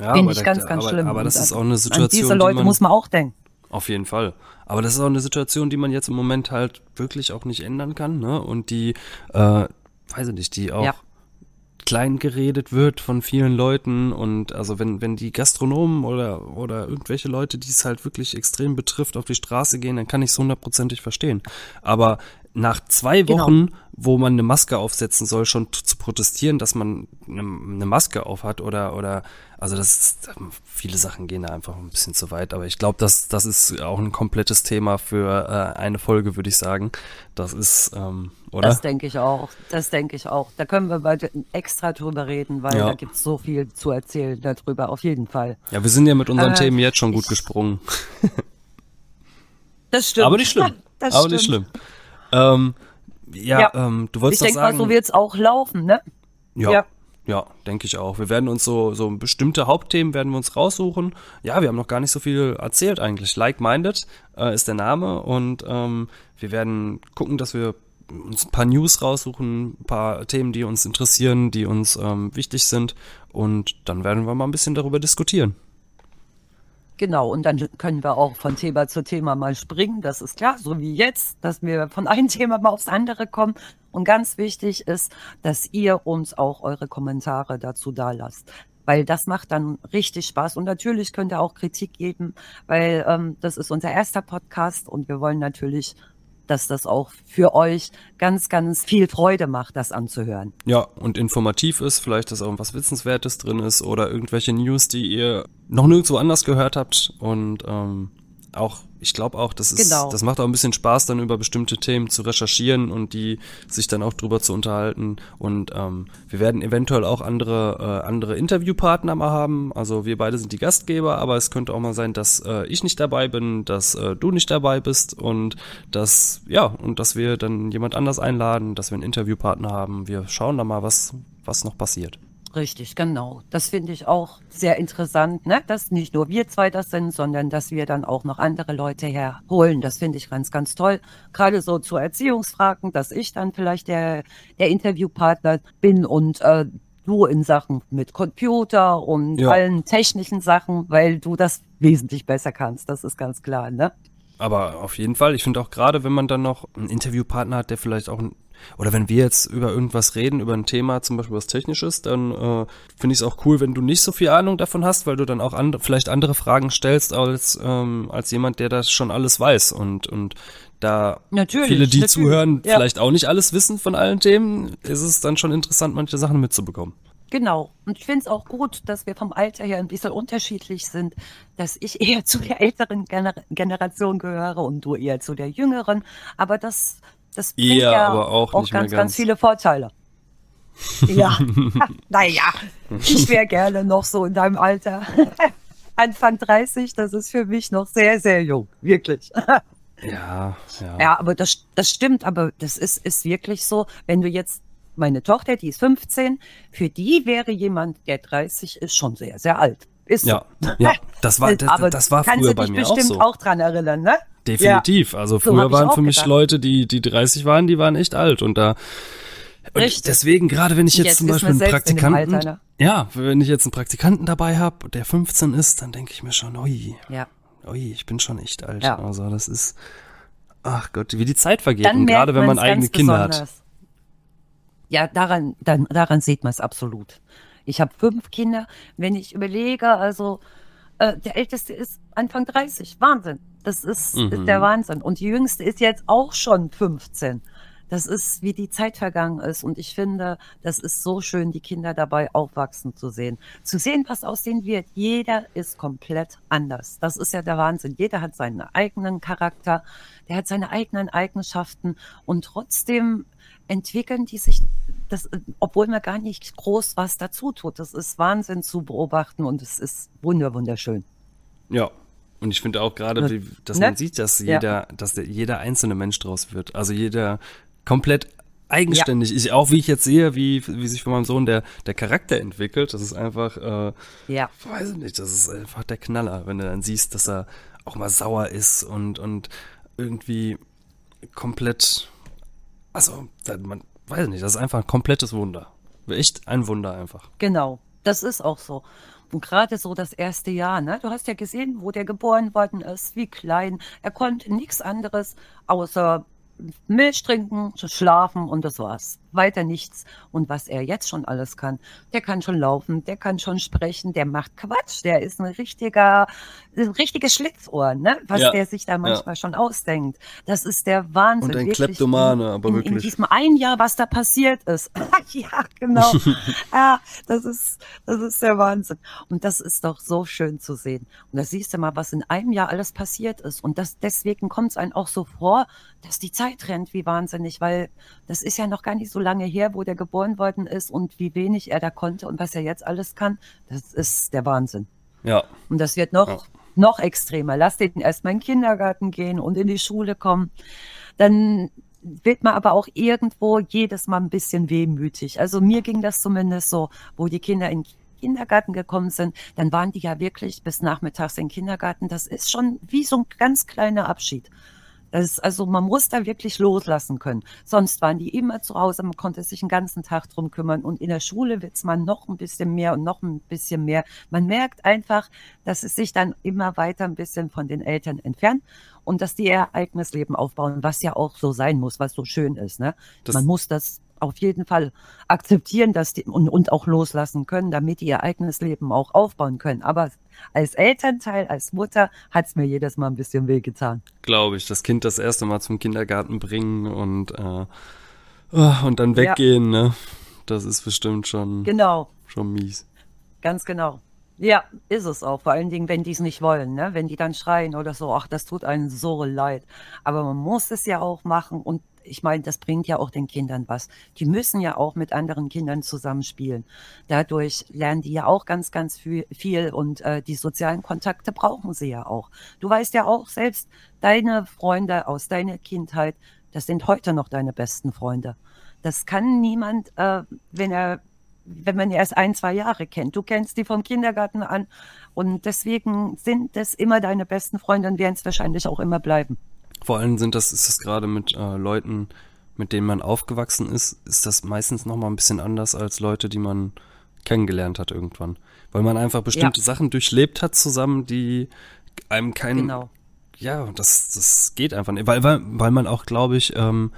Speaker 3: Ja, Finde ich ganz, ganz
Speaker 4: aber,
Speaker 3: schlimm.
Speaker 4: Aber das ist auch eine Situation. An
Speaker 3: diese Leute
Speaker 4: man,
Speaker 3: muss man auch denken.
Speaker 4: Auf jeden Fall. Aber das ist auch eine Situation, die man jetzt im Moment halt wirklich auch nicht ändern kann, ne? Und die, äh, weiß ich nicht, die auch ja. klein geredet wird von vielen Leuten und also wenn, wenn die Gastronomen oder, oder irgendwelche Leute, die es halt wirklich extrem betrifft, auf die Straße gehen, dann kann ich es hundertprozentig verstehen. Aber nach zwei genau. Wochen, genau. wo man eine Maske aufsetzen soll, schon zu protestieren, dass man eine, eine Maske aufhat oder oder also das ist, viele Sachen gehen da einfach ein bisschen zu weit, aber ich glaube, das das ist auch ein komplettes Thema für äh, eine Folge, würde ich sagen. Das ist ähm, oder?
Speaker 3: Das denke ich auch. Das denke ich auch. Da können wir bald extra drüber reden, weil ja. da gibt es so viel zu erzählen darüber, auf jeden Fall.
Speaker 4: Ja, wir sind ja mit unseren äh, Themen jetzt schon gut gesprungen.
Speaker 3: das stimmt.
Speaker 4: Aber nicht schlimm. Das aber stimmt. nicht schlimm. Ähm, ja, ja. Ähm, du wolltest
Speaker 3: ich denk
Speaker 4: sagen.
Speaker 3: Mal, so wird es auch laufen, ne?
Speaker 4: Ja. ja. Ja, denke ich auch. Wir werden uns so, so bestimmte Hauptthemen werden wir uns raussuchen. Ja, wir haben noch gar nicht so viel erzählt eigentlich. Like-Minded äh, ist der Name und ähm, wir werden gucken, dass wir uns ein paar News raussuchen, ein paar Themen, die uns interessieren, die uns ähm, wichtig sind und dann werden wir mal ein bisschen darüber diskutieren.
Speaker 3: Genau, und dann können wir auch von Thema zu Thema mal springen, das ist klar, so wie jetzt, dass wir von einem Thema mal aufs andere kommen. Und ganz wichtig ist, dass ihr uns auch eure Kommentare dazu da lasst weil das macht dann richtig Spaß. Und natürlich könnt ihr auch Kritik geben, weil ähm, das ist unser erster Podcast und wir wollen natürlich dass das auch für euch ganz, ganz viel Freude macht, das anzuhören.
Speaker 4: Ja, und informativ ist, vielleicht, dass auch was Wissenswertes drin ist oder irgendwelche News, die ihr noch nirgendwo anders gehört habt und ähm, auch, ich glaube auch, das ist, genau. das macht auch ein bisschen Spaß, dann über bestimmte Themen zu recherchieren und die sich dann auch drüber zu unterhalten. Und ähm, wir werden eventuell auch andere, äh, andere Interviewpartner mal haben. Also wir beide sind die Gastgeber, aber es könnte auch mal sein, dass äh, ich nicht dabei bin, dass äh, du nicht dabei bist und dass, ja, und dass wir dann jemand anders einladen, dass wir einen Interviewpartner haben. Wir schauen da mal, was, was noch passiert.
Speaker 3: Richtig, genau. Das finde ich auch sehr interessant, ne? dass nicht nur wir zwei das sind, sondern dass wir dann auch noch andere Leute herholen. Das finde ich ganz, ganz toll. Gerade so zu Erziehungsfragen, dass ich dann vielleicht der, der Interviewpartner bin und äh, du in Sachen mit Computer und ja. allen technischen Sachen, weil du das wesentlich besser kannst. Das ist ganz klar, ne?
Speaker 4: Aber auf jeden Fall. Ich finde auch gerade, wenn man dann noch einen Interviewpartner hat, der vielleicht auch oder wenn wir jetzt über irgendwas reden, über ein Thema, zum Beispiel was Technisches, dann äh, finde ich es auch cool, wenn du nicht so viel Ahnung davon hast, weil du dann auch and vielleicht andere Fragen stellst als, ähm, als jemand, der das schon alles weiß. Und, und da natürlich, viele, die natürlich. zuhören, ja. vielleicht auch nicht alles wissen von allen Themen, ist es dann schon interessant, manche Sachen mitzubekommen.
Speaker 3: Genau. Und ich finde es auch gut, dass wir vom Alter her ein bisschen unterschiedlich sind, dass ich eher zu der älteren Gener Generation gehöre und du eher zu der jüngeren. Aber das das bringt ja, ja aber auch, auch ganz, ganz viele Vorteile. ja, naja, ich wäre gerne noch so in deinem Alter. Anfang 30, das ist für mich noch sehr, sehr jung, wirklich.
Speaker 4: ja, ja.
Speaker 3: Ja, aber das, das stimmt, aber das ist, ist wirklich so, wenn du jetzt meine Tochter, die ist 15, für die wäre jemand, der 30 ist, schon sehr, sehr alt. Ist
Speaker 4: ja, so. ja, das war, das, das war früher bei mir auch so.
Speaker 3: bestimmt auch dran erinnern, ne?
Speaker 4: Definitiv. Ja. Also früher so waren für mich gedacht. Leute, die, die 30 waren, die waren echt alt und da, und deswegen, gerade wenn ich jetzt, jetzt zum Beispiel einen Praktikanten, Alter, ne? ja, wenn ich jetzt einen Praktikanten dabei habe, der 15 ist, dann denke ich mir schon, ui,
Speaker 3: ja.
Speaker 4: ui, ich bin schon echt alt. Ja. Also das ist, ach Gott, wie die Zeit vergeht. Dann und gerade wenn man eigene Kinder besonders. hat.
Speaker 3: Ja, daran, dann, daran sieht man es absolut. Ich habe fünf Kinder. Wenn ich überlege, also äh, der älteste ist Anfang 30. Wahnsinn. Das ist, mhm. ist der Wahnsinn. Und die jüngste ist jetzt auch schon 15. Das ist, wie die Zeit vergangen ist. Und ich finde, das ist so schön, die Kinder dabei aufwachsen zu sehen. Zu sehen, was aus denen wird. Jeder ist komplett anders. Das ist ja der Wahnsinn. Jeder hat seinen eigenen Charakter. Der hat seine eigenen Eigenschaften. Und trotzdem entwickeln die sich das, obwohl man gar nicht groß was dazu tut. Das ist Wahnsinn zu beobachten und es ist wunderschön.
Speaker 4: Ja. Und ich finde auch gerade, dass
Speaker 3: Ne?
Speaker 4: man sieht, dass
Speaker 3: Ja.
Speaker 4: jeder, dass der, jeder einzelne Mensch draus wird. Also jeder komplett eigenständig. Ich, auch wie ich jetzt sehe, wie, wie sich von meinem Sohn der, der Charakter entwickelt, das ist einfach, äh,
Speaker 3: Ja.
Speaker 4: weiß ich nicht, das ist einfach der Knaller, wenn du dann siehst, dass er auch mal sauer ist und, und irgendwie komplett, also, man weiß nicht, das ist einfach ein komplettes Wunder. Echt ein Wunder einfach.
Speaker 3: Genau, das ist auch so. Gerade so das erste Jahr, ne? Du hast ja gesehen, wo der geboren worden ist, wie klein. Er konnte nichts anderes außer Milch trinken, schlafen und das war's. Weiter nichts. Und was er jetzt schon alles kann, der kann schon laufen, der kann schon sprechen, der macht Quatsch, der ist ein richtiger, ein richtiges Schlitzohr, ne? Was
Speaker 4: Ja,
Speaker 3: der sich da manchmal schon ausdenkt. Das ist der Wahnsinn.
Speaker 4: Und ein
Speaker 3: wirklich.
Speaker 4: Kleptomane, aber
Speaker 3: in, In
Speaker 4: wirklich.
Speaker 3: diesem ein Jahr, was da passiert ist. ja, genau. ja, das ist, das ist der Wahnsinn. Und das ist doch so schön zu sehen. Und da siehst du mal, was in einem Jahr alles passiert ist. Und das, deswegen kommt es einem auch so vor, dass die Zeit rennt wie wahnsinnig, weil das ist ja noch gar nicht so lange her, wo der geboren worden ist und wie wenig er da konnte und was er jetzt alles kann. Das ist der Wahnsinn.
Speaker 4: Ja.
Speaker 3: Und das wird noch,
Speaker 4: Ja.
Speaker 3: noch extremer. Lass den erstmal in den Kindergarten gehen und in die Schule kommen. Dann wird man aber auch irgendwo jedes Mal ein bisschen wehmütig. Also mir ging das zumindest so, wo die Kinder in den Kindergarten gekommen sind, dann waren die ja wirklich bis nachmittags im Kindergarten. Das ist schon wie so ein ganz kleiner Abschied. Das ist, also man muss da wirklich loslassen können. Sonst waren die immer zu Hause, man konnte sich den ganzen Tag drum kümmern. Und in der Schule wird's man noch ein bisschen mehr und noch ein bisschen mehr. Man merkt einfach, dass es sich dann immer weiter ein bisschen von den Eltern entfernt und dass die ihr eigenes Leben aufbauen, was ja auch so sein muss, was so schön ist. Ne?
Speaker 4: Das-
Speaker 3: man muss das auf jeden Fall akzeptieren dass die, und, und auch loslassen können, damit die ihr eigenes Leben auch aufbauen können. Aber als Elternteil, als Mutter hat's mir jedes Mal ein bisschen wehgetan.
Speaker 4: glaube ich, das Kind das erste Mal zum Kindergarten bringen und, äh, ah, und dann weggehen, ne? Das ist bestimmt schon,
Speaker 3: Genau.
Speaker 4: schon mies.
Speaker 3: Ganz genau. Ja, ist es auch. Vor allen Dingen, wenn die es nicht wollen, ne? Wenn die dann schreien oder so, ach, das tut einem so leid. Aber man muss es ja auch machen und ich meine, das bringt ja auch den Kindern was. Die müssen ja auch mit anderen Kindern zusammenspielen. Dadurch lernen die ja auch ganz, ganz viel, viel und äh, die sozialen Kontakte brauchen sie ja auch. Du weißt ja auch selbst, deine Freunde aus deiner Kindheit, das sind heute noch deine besten Freunde. Das kann niemand, äh, wenn er wenn man erst ein, zwei Jahre kennt. Du kennst die vom Kindergarten an und deswegen sind das immer deine besten Freunde und werden es wahrscheinlich auch immer bleiben.
Speaker 4: Vor allem sind das, ist das gerade mit äh, Leuten, mit denen man aufgewachsen ist, ist das meistens nochmal ein bisschen anders als Leute, die man kennengelernt hat irgendwann. Weil man einfach bestimmte Sachen durchlebt hat zusammen, die einem kein,
Speaker 3: Genau.
Speaker 4: ja, das, das geht einfach nicht. Weil, weil, weil man auch, glaube ich, ähm,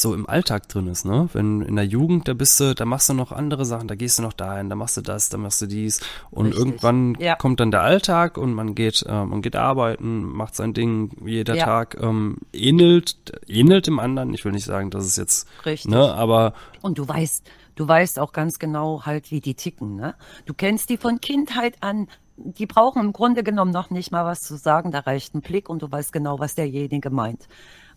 Speaker 4: so im Alltag drin ist, ne? Wenn in der Jugend, da bist du, da machst du noch andere Sachen, da gehst du noch dahin, da machst du das, da machst du dies und
Speaker 3: Richtig.
Speaker 4: irgendwann
Speaker 3: Ja.
Speaker 4: kommt dann der Alltag und man geht, äh, man geht arbeiten, macht sein Ding, jeder
Speaker 3: Ja.
Speaker 4: Tag ähm, ähnelt, ähnelt dem anderen. Ich will nicht sagen, dass es jetzt,
Speaker 3: Richtig.
Speaker 4: ne, aber
Speaker 3: Und du weißt, du weißt auch ganz genau halt, wie die ticken, ne? Du kennst die von Kindheit an. Die brauchen im Grunde genommen noch nicht mal was zu sagen. Da reicht ein Blick und du weißt genau, was derjenige meint.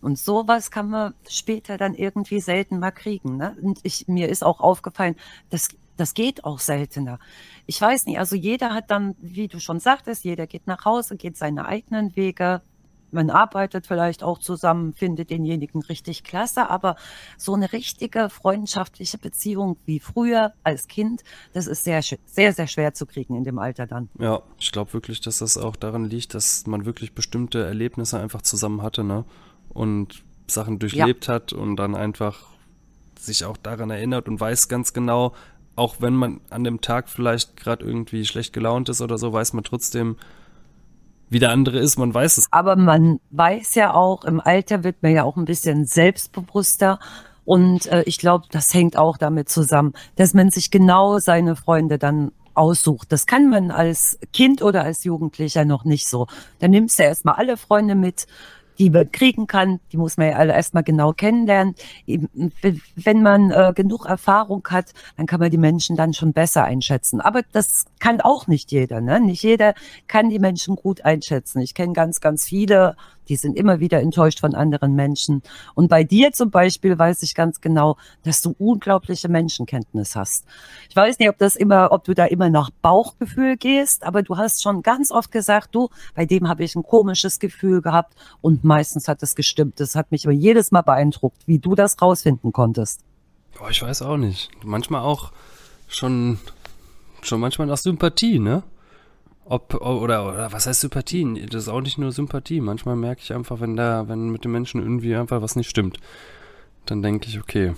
Speaker 3: Und sowas kann man später dann irgendwie selten mal kriegen, ne? Und ich, mir ist auch aufgefallen, das, das geht auch seltener. Ich weiß nicht, also jeder hat dann, wie du schon sagtest, jeder geht nach Hause, geht seine eigenen Wege. Man arbeitet vielleicht auch zusammen, findet denjenigen richtig klasse, aber so eine richtige freundschaftliche Beziehung wie früher als Kind, das ist sehr, sehr, sehr schwer zu kriegen in dem Alter dann.
Speaker 4: Ja, ich glaube wirklich, dass das auch daran liegt, dass man wirklich bestimmte Erlebnisse einfach zusammen hatte, ne? Und Sachen durchlebt hat und dann einfach sich auch daran erinnert und weiß ganz genau, auch wenn man an dem Tag vielleicht gerade irgendwie schlecht gelaunt ist oder so, weiß man trotzdem, wie der andere ist, man weiß es.
Speaker 3: Aber man weiß ja auch, im Alter wird man ja auch ein bisschen selbstbewusster. Und äh, ich glaube, das hängt auch damit zusammen, dass man sich genau seine Freunde dann aussucht. Das kann man als Kind oder als Jugendlicher noch nicht so. Dann nimmst du erstmal alle Freunde mit, die man kriegen kann. Die muss man ja alle erstmal genau kennenlernen. Wenn man äh, genug Erfahrung hat, dann kann man die Menschen dann schon besser einschätzen. Aber das kann auch nicht jeder. Ne? Nicht jeder kann die Menschen gut einschätzen. Ich kenne ganz, ganz viele, die sind immer wieder enttäuscht von anderen Menschen. Und bei dir zum Beispiel weiß ich ganz genau, dass du unglaubliche Menschenkenntnis hast. Ich weiß nicht, ob das immer, ob du da immer nach Bauchgefühl gehst, aber du hast schon ganz oft gesagt, du, bei dem habe ich ein komisches Gefühl gehabt und meistens hat es gestimmt. Das hat mich aber jedes Mal beeindruckt, wie du das rausfinden konntest.
Speaker 4: Boah, ich weiß auch nicht. Manchmal auch schon, schon manchmal nach Sympathie, ne? Ob, oder, oder was heißt Sympathie? Das ist auch nicht nur Sympathie. Manchmal merke ich einfach, wenn da, wenn mit dem Menschen irgendwie einfach was nicht stimmt, dann denke ich, okay.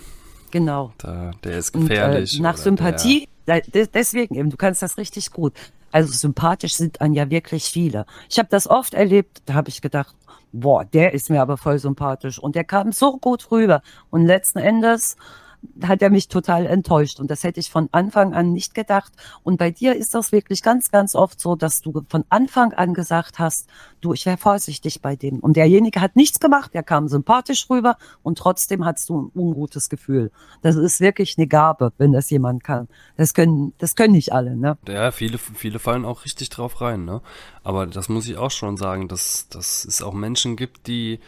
Speaker 3: Genau.
Speaker 4: Da, der ist gefährlich.
Speaker 3: Und, äh, nach Sympathie, der, deswegen eben, du kannst das richtig gut. Also sympathisch sind an ja wirklich viele. Ich habe das oft erlebt, da habe ich gedacht, boah, der ist mir aber voll sympathisch und der kam so gut rüber. Und letzten Endes hat er mich total enttäuscht. Und das hätte ich von Anfang an nicht gedacht. Und bei dir ist das wirklich ganz, ganz oft so, dass du von Anfang an gesagt hast, du, ich wäre vorsichtig bei dem. Und derjenige hat nichts gemacht, der kam sympathisch rüber und trotzdem hast du ein ungutes Gefühl. Das ist wirklich eine Gabe, wenn das jemand kann. Das können, das können nicht alle, ne?
Speaker 4: Ja, viele, viele fallen auch richtig drauf rein, ne? Aber das muss ich auch schon sagen, dass, dass es auch Menschen gibt, die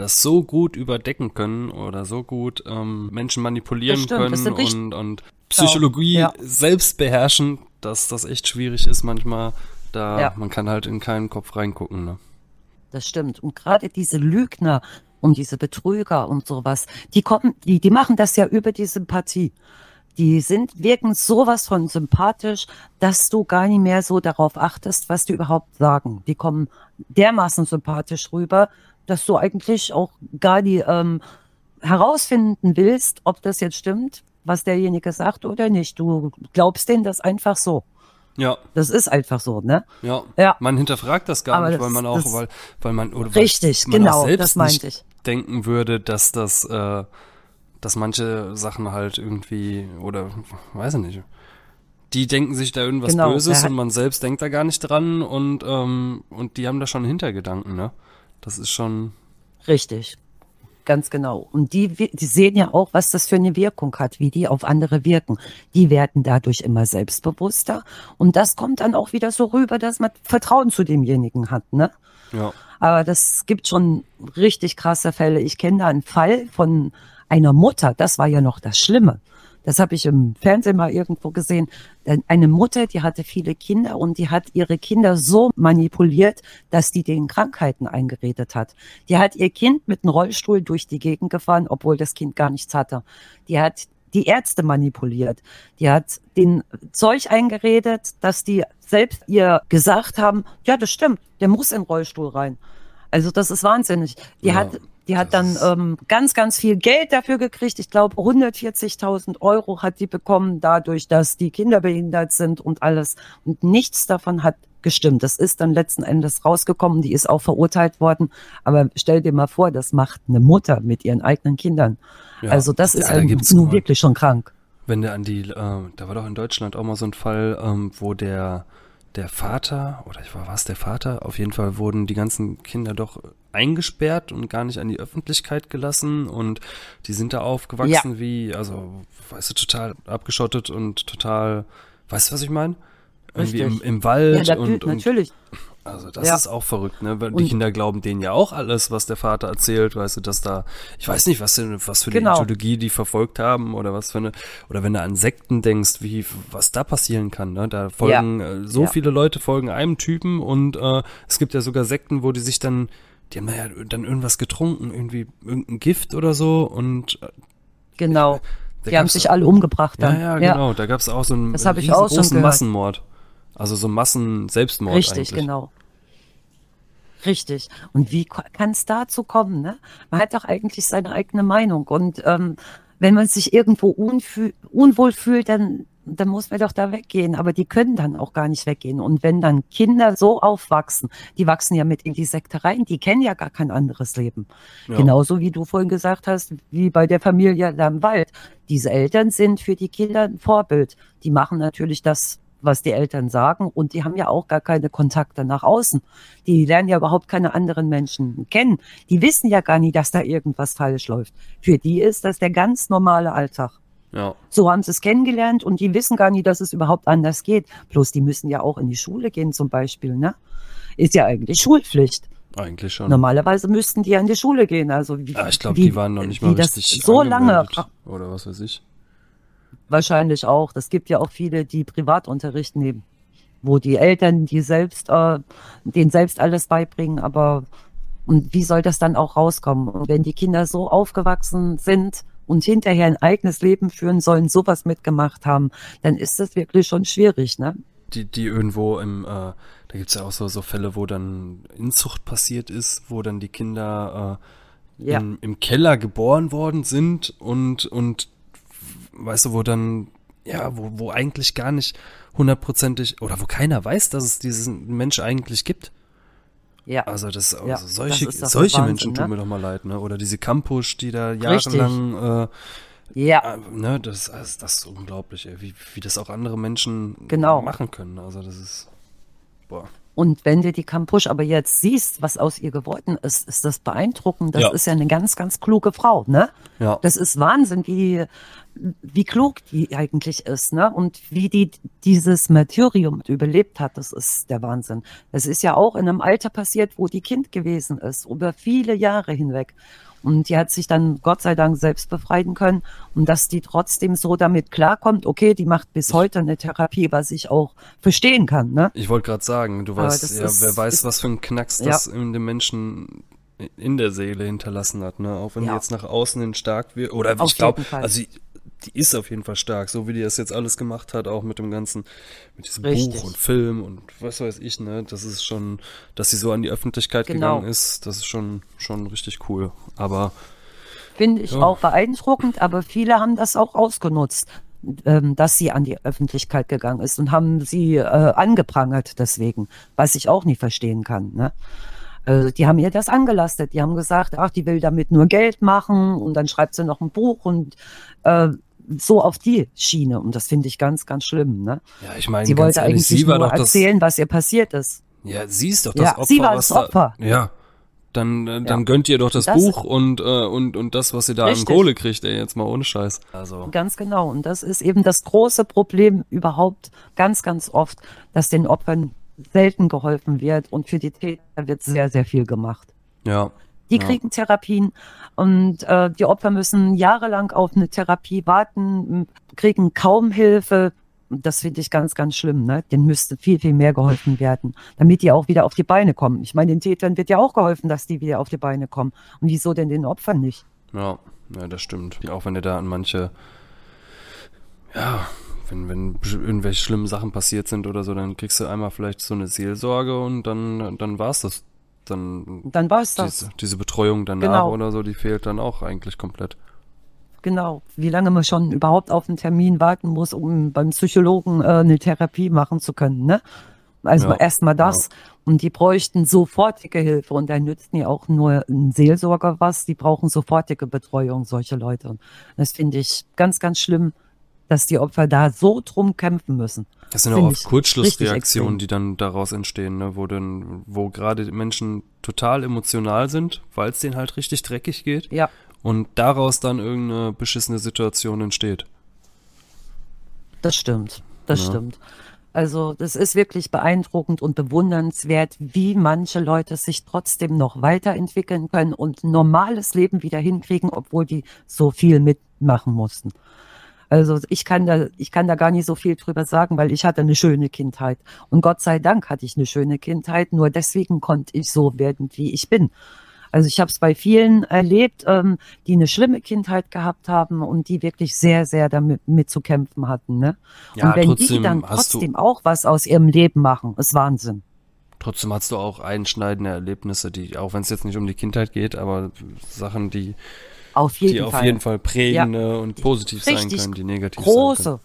Speaker 4: das so gut überdecken können oder so gut ähm, Menschen manipulieren können und, und Psychologie ja. selbst beherrschen, dass das echt schwierig ist manchmal. Da ja. man kann halt in keinen Kopf reingucken. Ne?
Speaker 3: Das stimmt. Und gerade diese Lügner und diese Betrüger und sowas, die kommen, die, die machen das ja über die Sympathie. Die sind, wirken sowas von sympathisch, dass du gar nicht mehr so darauf achtest, was die überhaupt sagen. Die kommen dermaßen sympathisch rüber, dass du eigentlich auch gar die ähm, herausfinden willst, ob das jetzt stimmt, was derjenige sagt oder nicht. Du glaubst denen das einfach so.
Speaker 4: Ja.
Speaker 3: Das ist einfach so, ne?
Speaker 4: Ja. ja. Man hinterfragt das gar Aber nicht, weil man auch, weil, weil man, oder weil
Speaker 3: richtig,
Speaker 4: man
Speaker 3: genau,
Speaker 4: selbst
Speaker 3: das meinte ich.
Speaker 4: denken würde, dass das, äh, dass manche Sachen halt irgendwie, oder, weiß ich nicht, die denken sich da irgendwas genau, Böses und man selbst denkt da gar nicht dran und, ähm, und die haben da schon Hintergedanken, ne? Das ist schon.
Speaker 3: Richtig. Ganz genau. Und die, die sehen ja auch, was das für eine Wirkung hat, wie die auf andere wirken. Die werden dadurch immer selbstbewusster. Und das kommt dann auch wieder so rüber, dass man Vertrauen zu demjenigen hat, ne?
Speaker 4: Ja.
Speaker 3: Aber das gibt schon richtig krasse Fälle. Ich kenne da einen Fall von einer Mutter. Das war ja noch das Schlimme. Das habe ich im Fernsehen mal irgendwo gesehen. Eine Mutter, die hatte viele Kinder und die hat ihre Kinder so manipuliert, dass die den Krankheiten eingeredet hat. Die hat ihr Kind mit einem Rollstuhl durch die Gegend gefahren, obwohl das Kind gar nichts hatte. Die hat die Ärzte manipuliert. Die hat den Zeug eingeredet, dass die selbst ihr gesagt haben, ja, das stimmt, der muss in den Rollstuhl rein. Also das ist wahnsinnig. Die ja. hat die hat dann ähm, ganz, ganz viel Geld dafür gekriegt. Ich glaube, 140.000 Euro hat die bekommen, dadurch, dass die Kinder behindert sind und alles. Und nichts davon hat gestimmt. Das ist dann letzten Endes rausgekommen. Die ist auch verurteilt worden. Aber stell dir mal vor, das macht eine Mutter mit ihren eigenen Kindern. Ja, also das ist ja, nun wirklich schon krank.
Speaker 4: Wenn der an die, äh, da war doch in Deutschland auch mal so ein Fall, ähm, wo der der Vater, oder ich war was der Vater, auf jeden Fall wurden die ganzen Kinder doch eingesperrt und gar nicht an die Öffentlichkeit gelassen und die sind da aufgewachsen ja. wie, also, weißt du, total abgeschottet und total, weißt du, was ich meine? Irgendwie im, im, Wald
Speaker 3: ja,
Speaker 4: und,
Speaker 3: und natürlich.
Speaker 4: Also das ja. ist auch verrückt, ne? Weil die Kinder glauben denen ja auch alles, was der Vater erzählt, weißt du, dass da, ich weiß nicht, was denn, was für genau. eine Ideologie die verfolgt haben oder was für eine, oder wenn du an Sekten denkst, wie, was da passieren kann, ne? Da folgen, ja. äh, so ja. viele Leute folgen einem Typen und äh, es gibt ja sogar Sekten, wo die sich dann, die haben ja dann irgendwas getrunken, irgendwie irgendein Gift oder so und
Speaker 3: äh, Genau. Die haben sich alle umgebracht
Speaker 4: dann. Ja, ja, genau. Da gab es auch so einen
Speaker 3: das ich auch schon
Speaker 4: Massenmord. Also so Massen-Selbstmord
Speaker 3: Richtig,
Speaker 4: eigentlich.
Speaker 3: genau. Richtig. Und wie kann es dazu kommen? Ne? Man hat doch eigentlich seine eigene Meinung. Und ähm, wenn man sich irgendwo unwohl fühlt, dann, dann muss man doch da weggehen. Aber die können dann auch gar nicht weggehen. Und wenn dann Kinder so aufwachsen, die wachsen ja mit in die Sekte rein, die kennen ja gar kein anderes Leben. Ja. Genauso wie du vorhin gesagt hast, wie bei der Familie da im Wald. Diese Eltern sind für die Kinder ein Vorbild. Die machen natürlich das was die Eltern sagen. Und die haben ja auch gar keine Kontakte nach außen. Die lernen ja überhaupt keine anderen Menschen kennen. Die wissen ja gar nicht, dass da irgendwas falsch läuft. Für die ist das der ganz normale Alltag.
Speaker 4: Ja.
Speaker 3: So haben sie es kennengelernt und die wissen gar nicht, dass es überhaupt anders geht. Bloß die müssen ja auch in die Schule gehen zum Beispiel, ne? Ist ja eigentlich Schulpflicht.
Speaker 4: Eigentlich schon.
Speaker 3: Normalerweise müssten die ja in die Schule gehen. Also wie,
Speaker 4: ja, ich glaube, die waren noch nicht mal richtig
Speaker 3: so lange
Speaker 4: Oder was weiß ich.
Speaker 3: Wahrscheinlich auch. Das gibt ja auch viele, die Privatunterricht nehmen, wo die Eltern die selbst, äh, denen selbst alles beibringen, aber und wie soll das dann auch rauskommen? Und wenn die Kinder so aufgewachsen sind und hinterher ein eigenes Leben führen sollen, sowas mitgemacht haben, dann ist das wirklich schon schwierig, ne?
Speaker 4: Die, die irgendwo im, äh, da gibt's ja auch so, so Fälle, wo dann Inzucht passiert ist, wo dann die Kinder äh,
Speaker 3: Ja.
Speaker 4: im, im Keller geboren worden sind und, und weißt du, wo dann, ja, wo, wo eigentlich gar nicht hundertprozentig, oder wo keiner weiß, dass es diesen Mensch eigentlich gibt.
Speaker 3: Ja.
Speaker 4: Also das, also
Speaker 3: Ja,
Speaker 4: solche,
Speaker 3: das
Speaker 4: solche
Speaker 3: Wahnsinn,
Speaker 4: Menschen tun
Speaker 3: ne?
Speaker 4: mir doch mal leid, ne? Oder diese Campus, die da jahrelang,
Speaker 3: Ja.
Speaker 4: äh, ne, das, also das ist unglaublich, ey, wie, wie das auch andere Menschen
Speaker 3: Genau.
Speaker 4: machen können. Also das ist, boah.
Speaker 3: Und wenn du die Kampusch aber jetzt siehst, was aus ihr geworden ist, ist das beeindruckend. Das
Speaker 4: Ja.
Speaker 3: ist ja eine ganz, ganz kluge Frau, ne?
Speaker 4: Ja.
Speaker 3: Das ist Wahnsinn, wie, wie klug die eigentlich ist, ne? Und wie die dieses Martyrium überlebt hat, das ist der Wahnsinn. Das ist ja auch in einem Alter passiert, wo die Kind gewesen ist, über viele Jahre hinweg. Und die hat sich dann Gott sei Dank selbst befreien können. Und dass die trotzdem so damit klarkommt, okay, die macht bis heute eine Therapie, was ich auch verstehen kann, ne?
Speaker 4: Ich wollte gerade sagen, du weißt, ja,
Speaker 3: ist-
Speaker 4: wer weiß,
Speaker 3: ist-
Speaker 4: was für ein Knacks
Speaker 3: Ja.
Speaker 4: das in dem Menschen in der Seele hinterlassen hat, ne? Auch wenn die
Speaker 3: Ja.
Speaker 4: jetzt nach außen hin stark wird. Oder
Speaker 3: Auf
Speaker 4: ich glaube, also die, die ist auf jeden Fall stark, so wie die das jetzt alles gemacht hat, auch mit dem ganzen, mit diesem
Speaker 3: Richtig.
Speaker 4: Buch und Film und was weiß ich, ne? Das ist schon, dass sie so an die Öffentlichkeit
Speaker 3: Genau.
Speaker 4: gegangen ist, das ist schon, schon richtig cool. Aber
Speaker 3: Finde ich
Speaker 4: Ja.
Speaker 3: auch beeindruckend, aber viele haben das auch ausgenutzt, ähm, dass sie an die Öffentlichkeit gegangen ist und haben sie äh, angeprangert deswegen, was ich auch nicht verstehen kann. Ne? Also die haben ihr das angelastet. Die haben gesagt, ach, die will damit nur Geld machen und dann schreibt sie noch ein Buch und äh, so auf die Schiene. Und das finde ich ganz, ganz schlimm. Ne?
Speaker 4: ja, ich meine,
Speaker 3: Sie wollte
Speaker 4: ehrlich,
Speaker 3: eigentlich
Speaker 4: sie
Speaker 3: nur
Speaker 4: doch das,
Speaker 3: erzählen, was ihr passiert ist.
Speaker 4: Ja, sie ist doch das
Speaker 3: Ja,
Speaker 4: Opfer.
Speaker 3: sie war das Opfer.
Speaker 4: Da, ja. Dann, äh, dann
Speaker 3: Ja.
Speaker 4: gönnt ihr doch das,
Speaker 3: Das-
Speaker 4: Buch und, äh, und, und das, was ihr da an. Kohle kriegt, ey, jetzt mal ohne Scheiß. Also.
Speaker 3: Ganz genau. Und das ist eben das große Problem überhaupt ganz, ganz oft, dass den Opfern selten geholfen wird und für die Täter wird sehr, sehr viel gemacht.
Speaker 4: Ja.
Speaker 3: Die
Speaker 4: Ja.
Speaker 3: kriegen Therapien und äh, die Opfer müssen jahrelang auf eine Therapie warten, kriegen kaum Hilfe. Das finde ich ganz, ganz schlimm. Ne? Denen müsste viel, viel mehr geholfen werden, damit die auch wieder auf die Beine kommen. Ich meine, den Tätern wird ja auch geholfen, dass die wieder auf die Beine kommen. Und wieso denn den Opfern nicht?
Speaker 4: Ja, ja, das stimmt. Auch wenn ihr da an manche, ja, wenn, wenn irgendwelche schlimmen Sachen passiert sind oder so, dann kriegst du einmal vielleicht so eine Seelsorge und dann, dann war's das. Dann
Speaker 3: Dann war es das.
Speaker 4: diese, Betreuung danach
Speaker 3: Genau.
Speaker 4: oder so, die fehlt dann auch eigentlich komplett.
Speaker 3: Genau, wie lange man schon überhaupt auf einen Termin warten muss, um beim Psychologen äh, eine Therapie machen zu können. Ne? Also
Speaker 4: Ja,
Speaker 3: erstmal das. Und die bräuchten sofortige Hilfe. Und da nützt nie auch nur ein Seelsorger was. Die brauchen sofortige Betreuung, solche Leute. Und das finde ich ganz, ganz schlimm, dass die Opfer da so drum kämpfen müssen.
Speaker 4: Das sind auch oft Kurzschlussreaktionen, die dann daraus entstehen, ne? wo dann, wo gerade die Menschen total emotional sind, weil es denen halt richtig dreckig geht
Speaker 3: Ja,
Speaker 4: und daraus dann irgendeine beschissene Situation entsteht.
Speaker 3: Das stimmt, das
Speaker 4: Ja.
Speaker 3: stimmt. Also das ist wirklich beeindruckend und bewundernswert, wie manche Leute sich trotzdem noch weiterentwickeln können und ein normales Leben wieder hinkriegen, obwohl die so viel mitmachen mussten. Also ich kann da, ich kann da gar nicht so viel drüber sagen, weil ich hatte eine schöne Kindheit. Und Gott sei Dank hatte ich eine schöne Kindheit. Nur deswegen konnte ich so werden, wie ich bin. Also ich habe es bei vielen erlebt, ähm, die eine schlimme Kindheit gehabt haben und die wirklich sehr, sehr damit mit zu kämpfen hatten. Ne?
Speaker 4: Ja,
Speaker 3: und wenn die
Speaker 4: trotzdem
Speaker 3: dann
Speaker 4: hast du-
Speaker 3: trotzdem auch was aus ihrem Leben machen, ist Wahnsinn.
Speaker 4: Trotzdem hast du auch einschneidende Erlebnisse, die, auch wenn es jetzt nicht um die Kindheit geht, aber Sachen, die,
Speaker 3: Auf jeden
Speaker 4: die
Speaker 3: Fall.
Speaker 4: auf jeden Fall prägen
Speaker 3: Ja.
Speaker 4: und positiv sein
Speaker 3: Richtig
Speaker 4: können, die negativ sein können.
Speaker 3: große,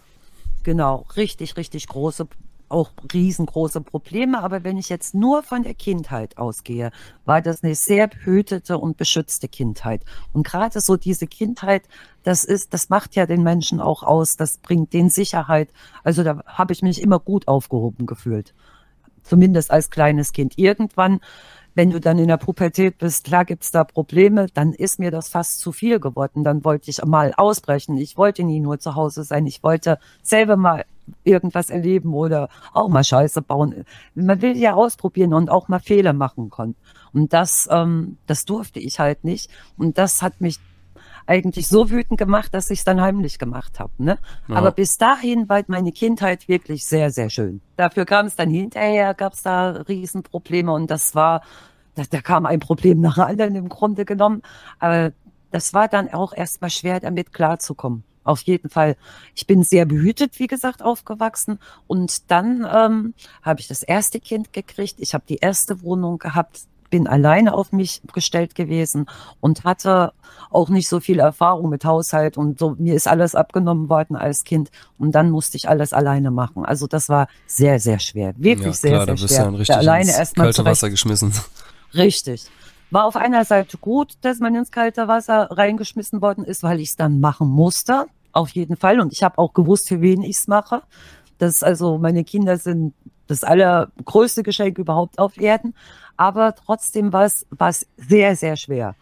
Speaker 3: genau, richtig, richtig große, auch riesengroße Probleme. Aber wenn ich jetzt nur von der Kindheit ausgehe, war das eine sehr behütete und beschützte Kindheit. Und gerade so diese Kindheit, das ist, das macht ja den Menschen auch aus, das bringt den Sicherheit. Also da habe ich mich immer gut aufgehoben gefühlt. Zumindest als kleines Kind. Irgendwann wenn du dann in der Pubertät bist, klar gibt's da Probleme, dann ist mir das fast zu viel geworden. Dann wollte ich mal ausbrechen. Ich wollte nie nur zu Hause sein. Ich wollte selber mal irgendwas erleben oder auch mal Scheiße bauen. Man will ja ausprobieren und auch mal Fehler machen können. Und das, ähm, das durfte ich halt nicht. Und das hat mich eigentlich so wütend gemacht, dass ich es dann heimlich gemacht habe. Ne? Ja. Aber bis dahin war meine Kindheit wirklich sehr, sehr schön. Dafür kam es dann hinterher, gab es da Riesenprobleme und das war, da, da kam ein Problem nach anderen im Grunde genommen. Aber das war dann auch erstmal schwer, damit klarzukommen. Auf jeden Fall. Ich bin sehr behütet, wie gesagt, aufgewachsen. Und dann ähm, habe ich das erste Kind gekriegt. Ich habe die erste Wohnung gehabt bin alleine auf mich gestellt gewesen und hatte auch nicht so viel Erfahrung mit Haushalt und so. Mir ist alles abgenommen worden als Kind und dann musste ich alles alleine machen. Also das war sehr, sehr schwer. Wirklich ja, sehr, klar, sehr, sehr schwer.
Speaker 4: Ja richtig alleine erstmal kalte Wasser geschmissen.
Speaker 3: Richtig. War auf einer Seite gut, dass man ins kalte Wasser reingeschmissen worden ist, weil ich es dann machen musste. Auf jeden Fall. Und ich habe auch gewusst, für wen ich es mache. Das also meine Kinder sind das allergrößte Geschenk überhaupt auf Erden. Aber trotzdem war es, war es sehr, sehr schwer.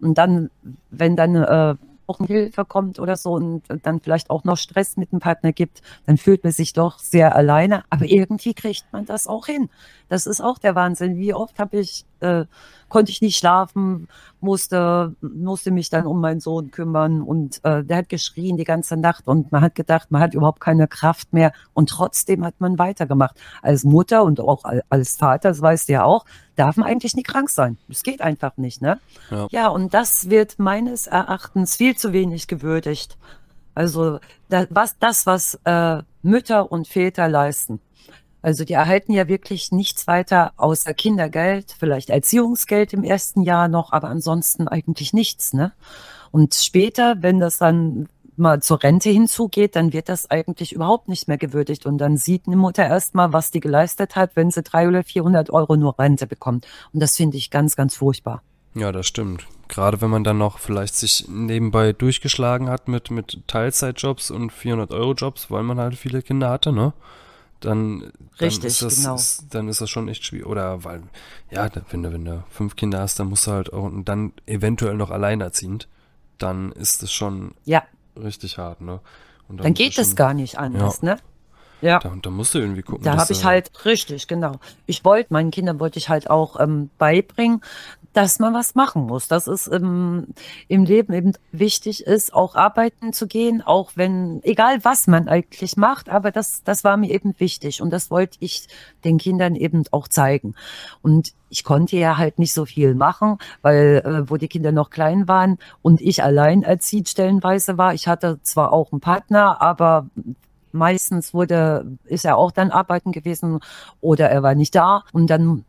Speaker 3: Und dann, wenn dann äh, auch Hilfe kommt oder so und dann vielleicht auch noch Stress mit dem Partner gibt, dann fühlt man sich doch sehr alleine. Aber irgendwie kriegt man das auch hin. Das ist auch der Wahnsinn. Wie oft habe ich, äh, konnte ich nicht schlafen, musste, musste mich dann um meinen Sohn kümmern und äh, der hat geschrien die ganze Nacht und man hat gedacht, man hat überhaupt keine Kraft mehr und trotzdem hat man weitergemacht. Als Mutter und auch als Vater, das weißt du ja auch, darf man eigentlich nicht krank sein. Das geht einfach nicht, ne? Ja, ja und das wird meines Erachtens viel zu wenig gewürdigt. Also da, was das, was äh, Mütter und Väter leisten, also die erhalten ja wirklich nichts weiter außer Kindergeld, vielleicht Erziehungsgeld im ersten Jahr noch, aber ansonsten eigentlich nichts. Ne? Und später, wenn das dann mal zur Rente hinzugeht, dann wird das eigentlich überhaupt nicht mehr gewürdigt. Und dann sieht eine Mutter erstmal, was die geleistet hat, wenn sie drei oder 400 Euro nur Rente bekommt. Und das finde ich ganz, ganz furchtbar.
Speaker 4: Ja, das stimmt. Gerade wenn man dann noch vielleicht sich nebenbei durchgeschlagen hat mit, mit Teilzeitjobs und 400 Euro Jobs, weil man halt viele Kinder hatte, ne? Dann, dann Richtig, ist das, genau. ist, dann ist das schon echt schwierig. Oder weil, ja, wenn du, wenn du fünf Kinder hast, dann musst du halt auch und dann eventuell noch alleinerziehend, dann ist es schon ja. richtig hart, ne?
Speaker 3: Und dann, dann geht es gar nicht anders, ja. ne?
Speaker 4: Ja. Da, da musst du irgendwie gucken.
Speaker 3: Da habe ich halt, richtig, genau. Ich wollte, meinen Kindern wollte ich halt auch ähm, beibringen, dass man was machen muss, dass es im, im Leben eben wichtig ist, auch arbeiten zu gehen, auch wenn, egal was man eigentlich macht, aber das, das war mir eben wichtig und das wollte ich den Kindern eben auch zeigen. Und ich konnte ja halt nicht so viel machen, weil äh, wo die Kinder noch klein waren und ich allein Seed stellenweise war. Ich hatte zwar auch einen Partner, aber meistens wurde, ist er auch dann arbeiten gewesen oder er war nicht da. Und dann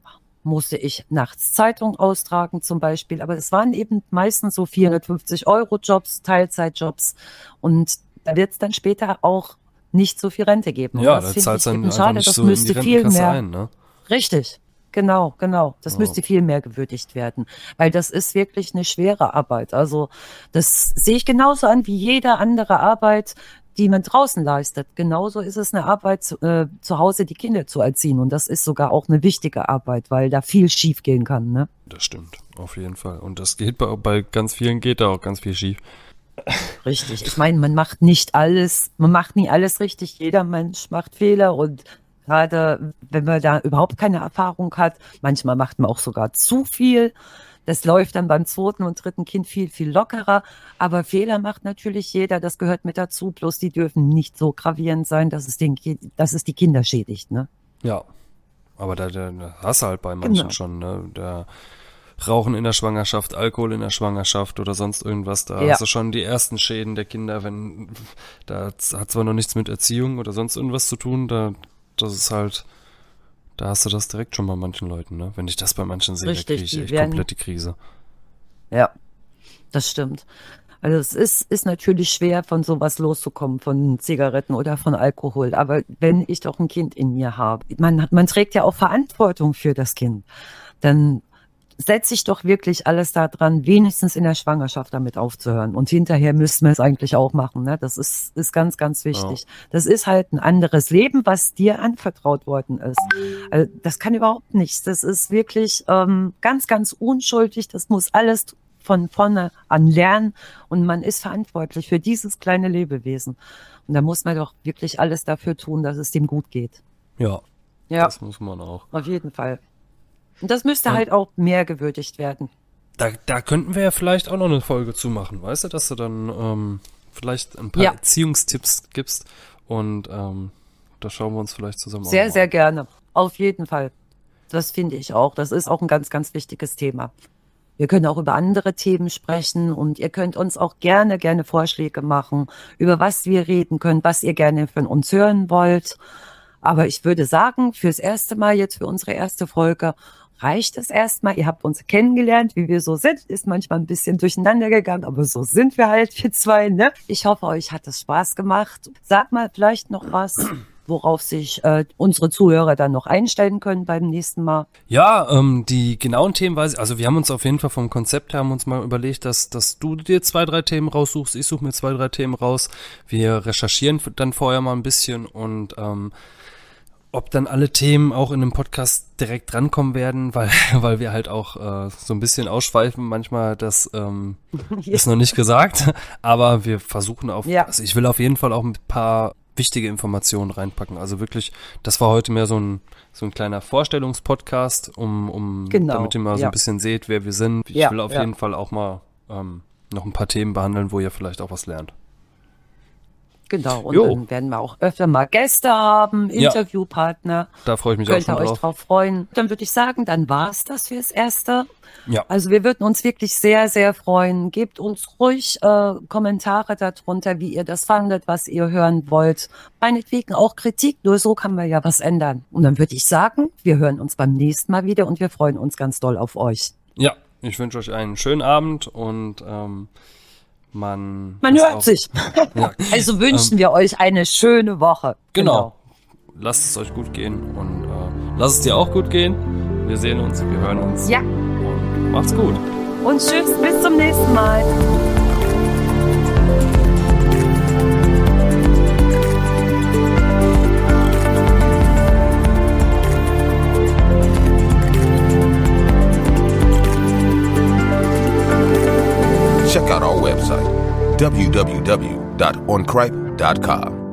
Speaker 3: musste ich nachts Zeitung austragen zum Beispiel. Aber es waren eben meistens so 450 Euro Jobs, Teilzeitjobs. Und da wird es dann später auch nicht so viel Rente geben.
Speaker 4: Ja, das zahlt dann schade, das
Speaker 3: so müsste viel mehr. Ein, ne? Richtig. Genau, genau. Das oh. müsste viel mehr gewürdigt werden, weil das ist wirklich eine schwere Arbeit. Also das sehe ich genauso an wie jede andere Arbeit, die man draußen leistet. Genauso ist es eine Arbeit zu, äh, zu Hause, die Kinder zu erziehen. Und das ist sogar auch eine wichtige Arbeit, weil da viel schief gehen kann. Ne?
Speaker 4: Das stimmt, auf jeden Fall. Und das geht bei, bei ganz vielen geht da auch ganz viel schief.
Speaker 3: Richtig. Ich meine, man macht nicht alles, man macht nie alles richtig. Jeder Mensch macht Fehler und gerade wenn man da überhaupt keine Erfahrung hat, manchmal macht man auch sogar zu viel. Das läuft dann beim zweiten und dritten Kind viel, viel lockerer. Aber Fehler macht natürlich jeder. Das gehört mit dazu. Bloß die dürfen nicht so gravierend sein, dass es, den, dass es die Kinder schädigt. Ne?
Speaker 4: Ja. Aber da, da hast du halt bei manchen genau. schon. Ne? Da Rauchen in der Schwangerschaft, Alkohol in der Schwangerschaft oder sonst irgendwas. Da ja. hast du schon die ersten Schäden der Kinder, wenn da hat zwar noch nichts mit Erziehung oder sonst irgendwas zu tun, da das ist halt da hast du das direkt schon bei manchen Leuten, ne? Wenn ich das bei manchen sehe, Richtig, kriege ich echt werden, komplett die Krise.
Speaker 3: Ja, das stimmt. Also es ist, ist natürlich schwer, von sowas loszukommen, von Zigaretten oder von Alkohol. Aber wenn ich doch ein Kind in mir habe, man, man trägt ja auch Verantwortung für das Kind, dann setze ich doch wirklich alles daran, wenigstens in der Schwangerschaft damit aufzuhören. Und hinterher müssten wir es eigentlich auch machen. Ne? Das ist, ist ganz, ganz wichtig. Ja. Das ist halt ein anderes Leben, was dir anvertraut worden ist. Also das kann überhaupt nichts. Das ist wirklich ähm, ganz, ganz unschuldig. Das muss alles von vorne an lernen und man ist verantwortlich für dieses kleine Lebewesen. Und da muss man doch wirklich alles dafür tun, dass es dem gut geht.
Speaker 4: Ja,
Speaker 3: Ja,
Speaker 4: das muss man auch.
Speaker 3: auf jeden Fall. Und das müsste
Speaker 4: Und-
Speaker 3: halt auch mehr gewürdigt werden.
Speaker 4: Da, da könnten wir ja vielleicht auch noch eine Folge zu machen, weißt du, dass du dann ähm, vielleicht ein paar
Speaker 3: Ja.
Speaker 4: Erziehungstipps gibst und ähm, da schauen wir uns vielleicht zusammen auch
Speaker 3: Sehr, sehr
Speaker 4: an.
Speaker 3: gerne. Auf jeden Fall. Das finde ich auch. Das ist auch ein ganz, ganz wichtiges Thema. Wir können auch über andere Themen sprechen und ihr könnt uns auch gerne, gerne Vorschläge machen, über was wir reden können, was ihr gerne von uns hören wollt. Aber ich würde sagen, fürs erste Mal jetzt für unsere erste Folge reicht es erstmal. Ihr habt uns kennengelernt, wie wir so sind. Ist manchmal ein bisschen durcheinander gegangen, aber so sind wir halt, wir zwei, ne? Ich hoffe, euch hat es Spaß gemacht. Sag mal vielleicht noch was, worauf sich äh, unsere Zuhörer dann noch einstellen können beim nächsten Mal.
Speaker 4: Ja, ähm, die genauen Themen weiß ich, also wir haben uns auf jeden Fall vom Konzept her haben uns mal überlegt, dass, dass du dir zwei, drei Themen raussuchst, ich suche mir zwei, drei Themen raus. Wir recherchieren dann vorher mal ein bisschen und ähm, ob dann alle Themen auch in dem Podcast direkt drankommen werden, weil, weil wir halt auch äh, so ein bisschen ausschweifen manchmal, das ähm, ist noch nicht gesagt, aber wir versuchen auf,
Speaker 3: Ja.
Speaker 4: also ich will auf jeden Fall auch ein paar wichtige Informationen reinpacken. Also wirklich, das war heute mehr so ein, so ein kleiner Vorstellungspodcast, um, um
Speaker 3: Genau,
Speaker 4: damit ihr mal so
Speaker 3: ja.
Speaker 4: ein bisschen seht, wer wir sind. Ich
Speaker 3: Ja,
Speaker 4: will auf
Speaker 3: ja.
Speaker 4: jeden Fall auch mal ähm, noch ein paar Themen behandeln, wo ihr vielleicht auch was lernt.
Speaker 3: Genau, und
Speaker 4: Jo.
Speaker 3: dann werden wir auch öfter mal Gäste haben,
Speaker 4: Ja.
Speaker 3: Interviewpartner.
Speaker 4: Da freue ich mich auch
Speaker 3: Könnt ihr
Speaker 4: schon
Speaker 3: euch
Speaker 4: drauf.
Speaker 3: drauf freuen. Dann würde ich sagen, dann war's das fürs Erste.
Speaker 4: Ja.
Speaker 3: Also wir würden uns wirklich sehr, sehr freuen. Gebt uns ruhig äh, Kommentare darunter, wie ihr das fandet, was ihr hören wollt. Meinetwegen auch Kritik, nur so kann man ja was ändern. Und dann würde ich sagen, wir hören uns beim nächsten Mal wieder und wir freuen uns ganz doll auf euch.
Speaker 4: Ja, ich wünsche euch einen schönen Abend und ähm, man.
Speaker 3: Man hört
Speaker 4: auch-
Speaker 3: sich.
Speaker 4: Ja,
Speaker 3: Also wünschen wir euch eine schöne Woche.
Speaker 4: genau. Lasst es euch gut gehen und äh, lasst es dir auch gut gehen. Wir sehen uns, wir hören uns.
Speaker 3: Ja,
Speaker 4: Und macht's gut.
Speaker 3: und tschüss, bis zum nächsten Mal.
Speaker 1: www.oncripe.com.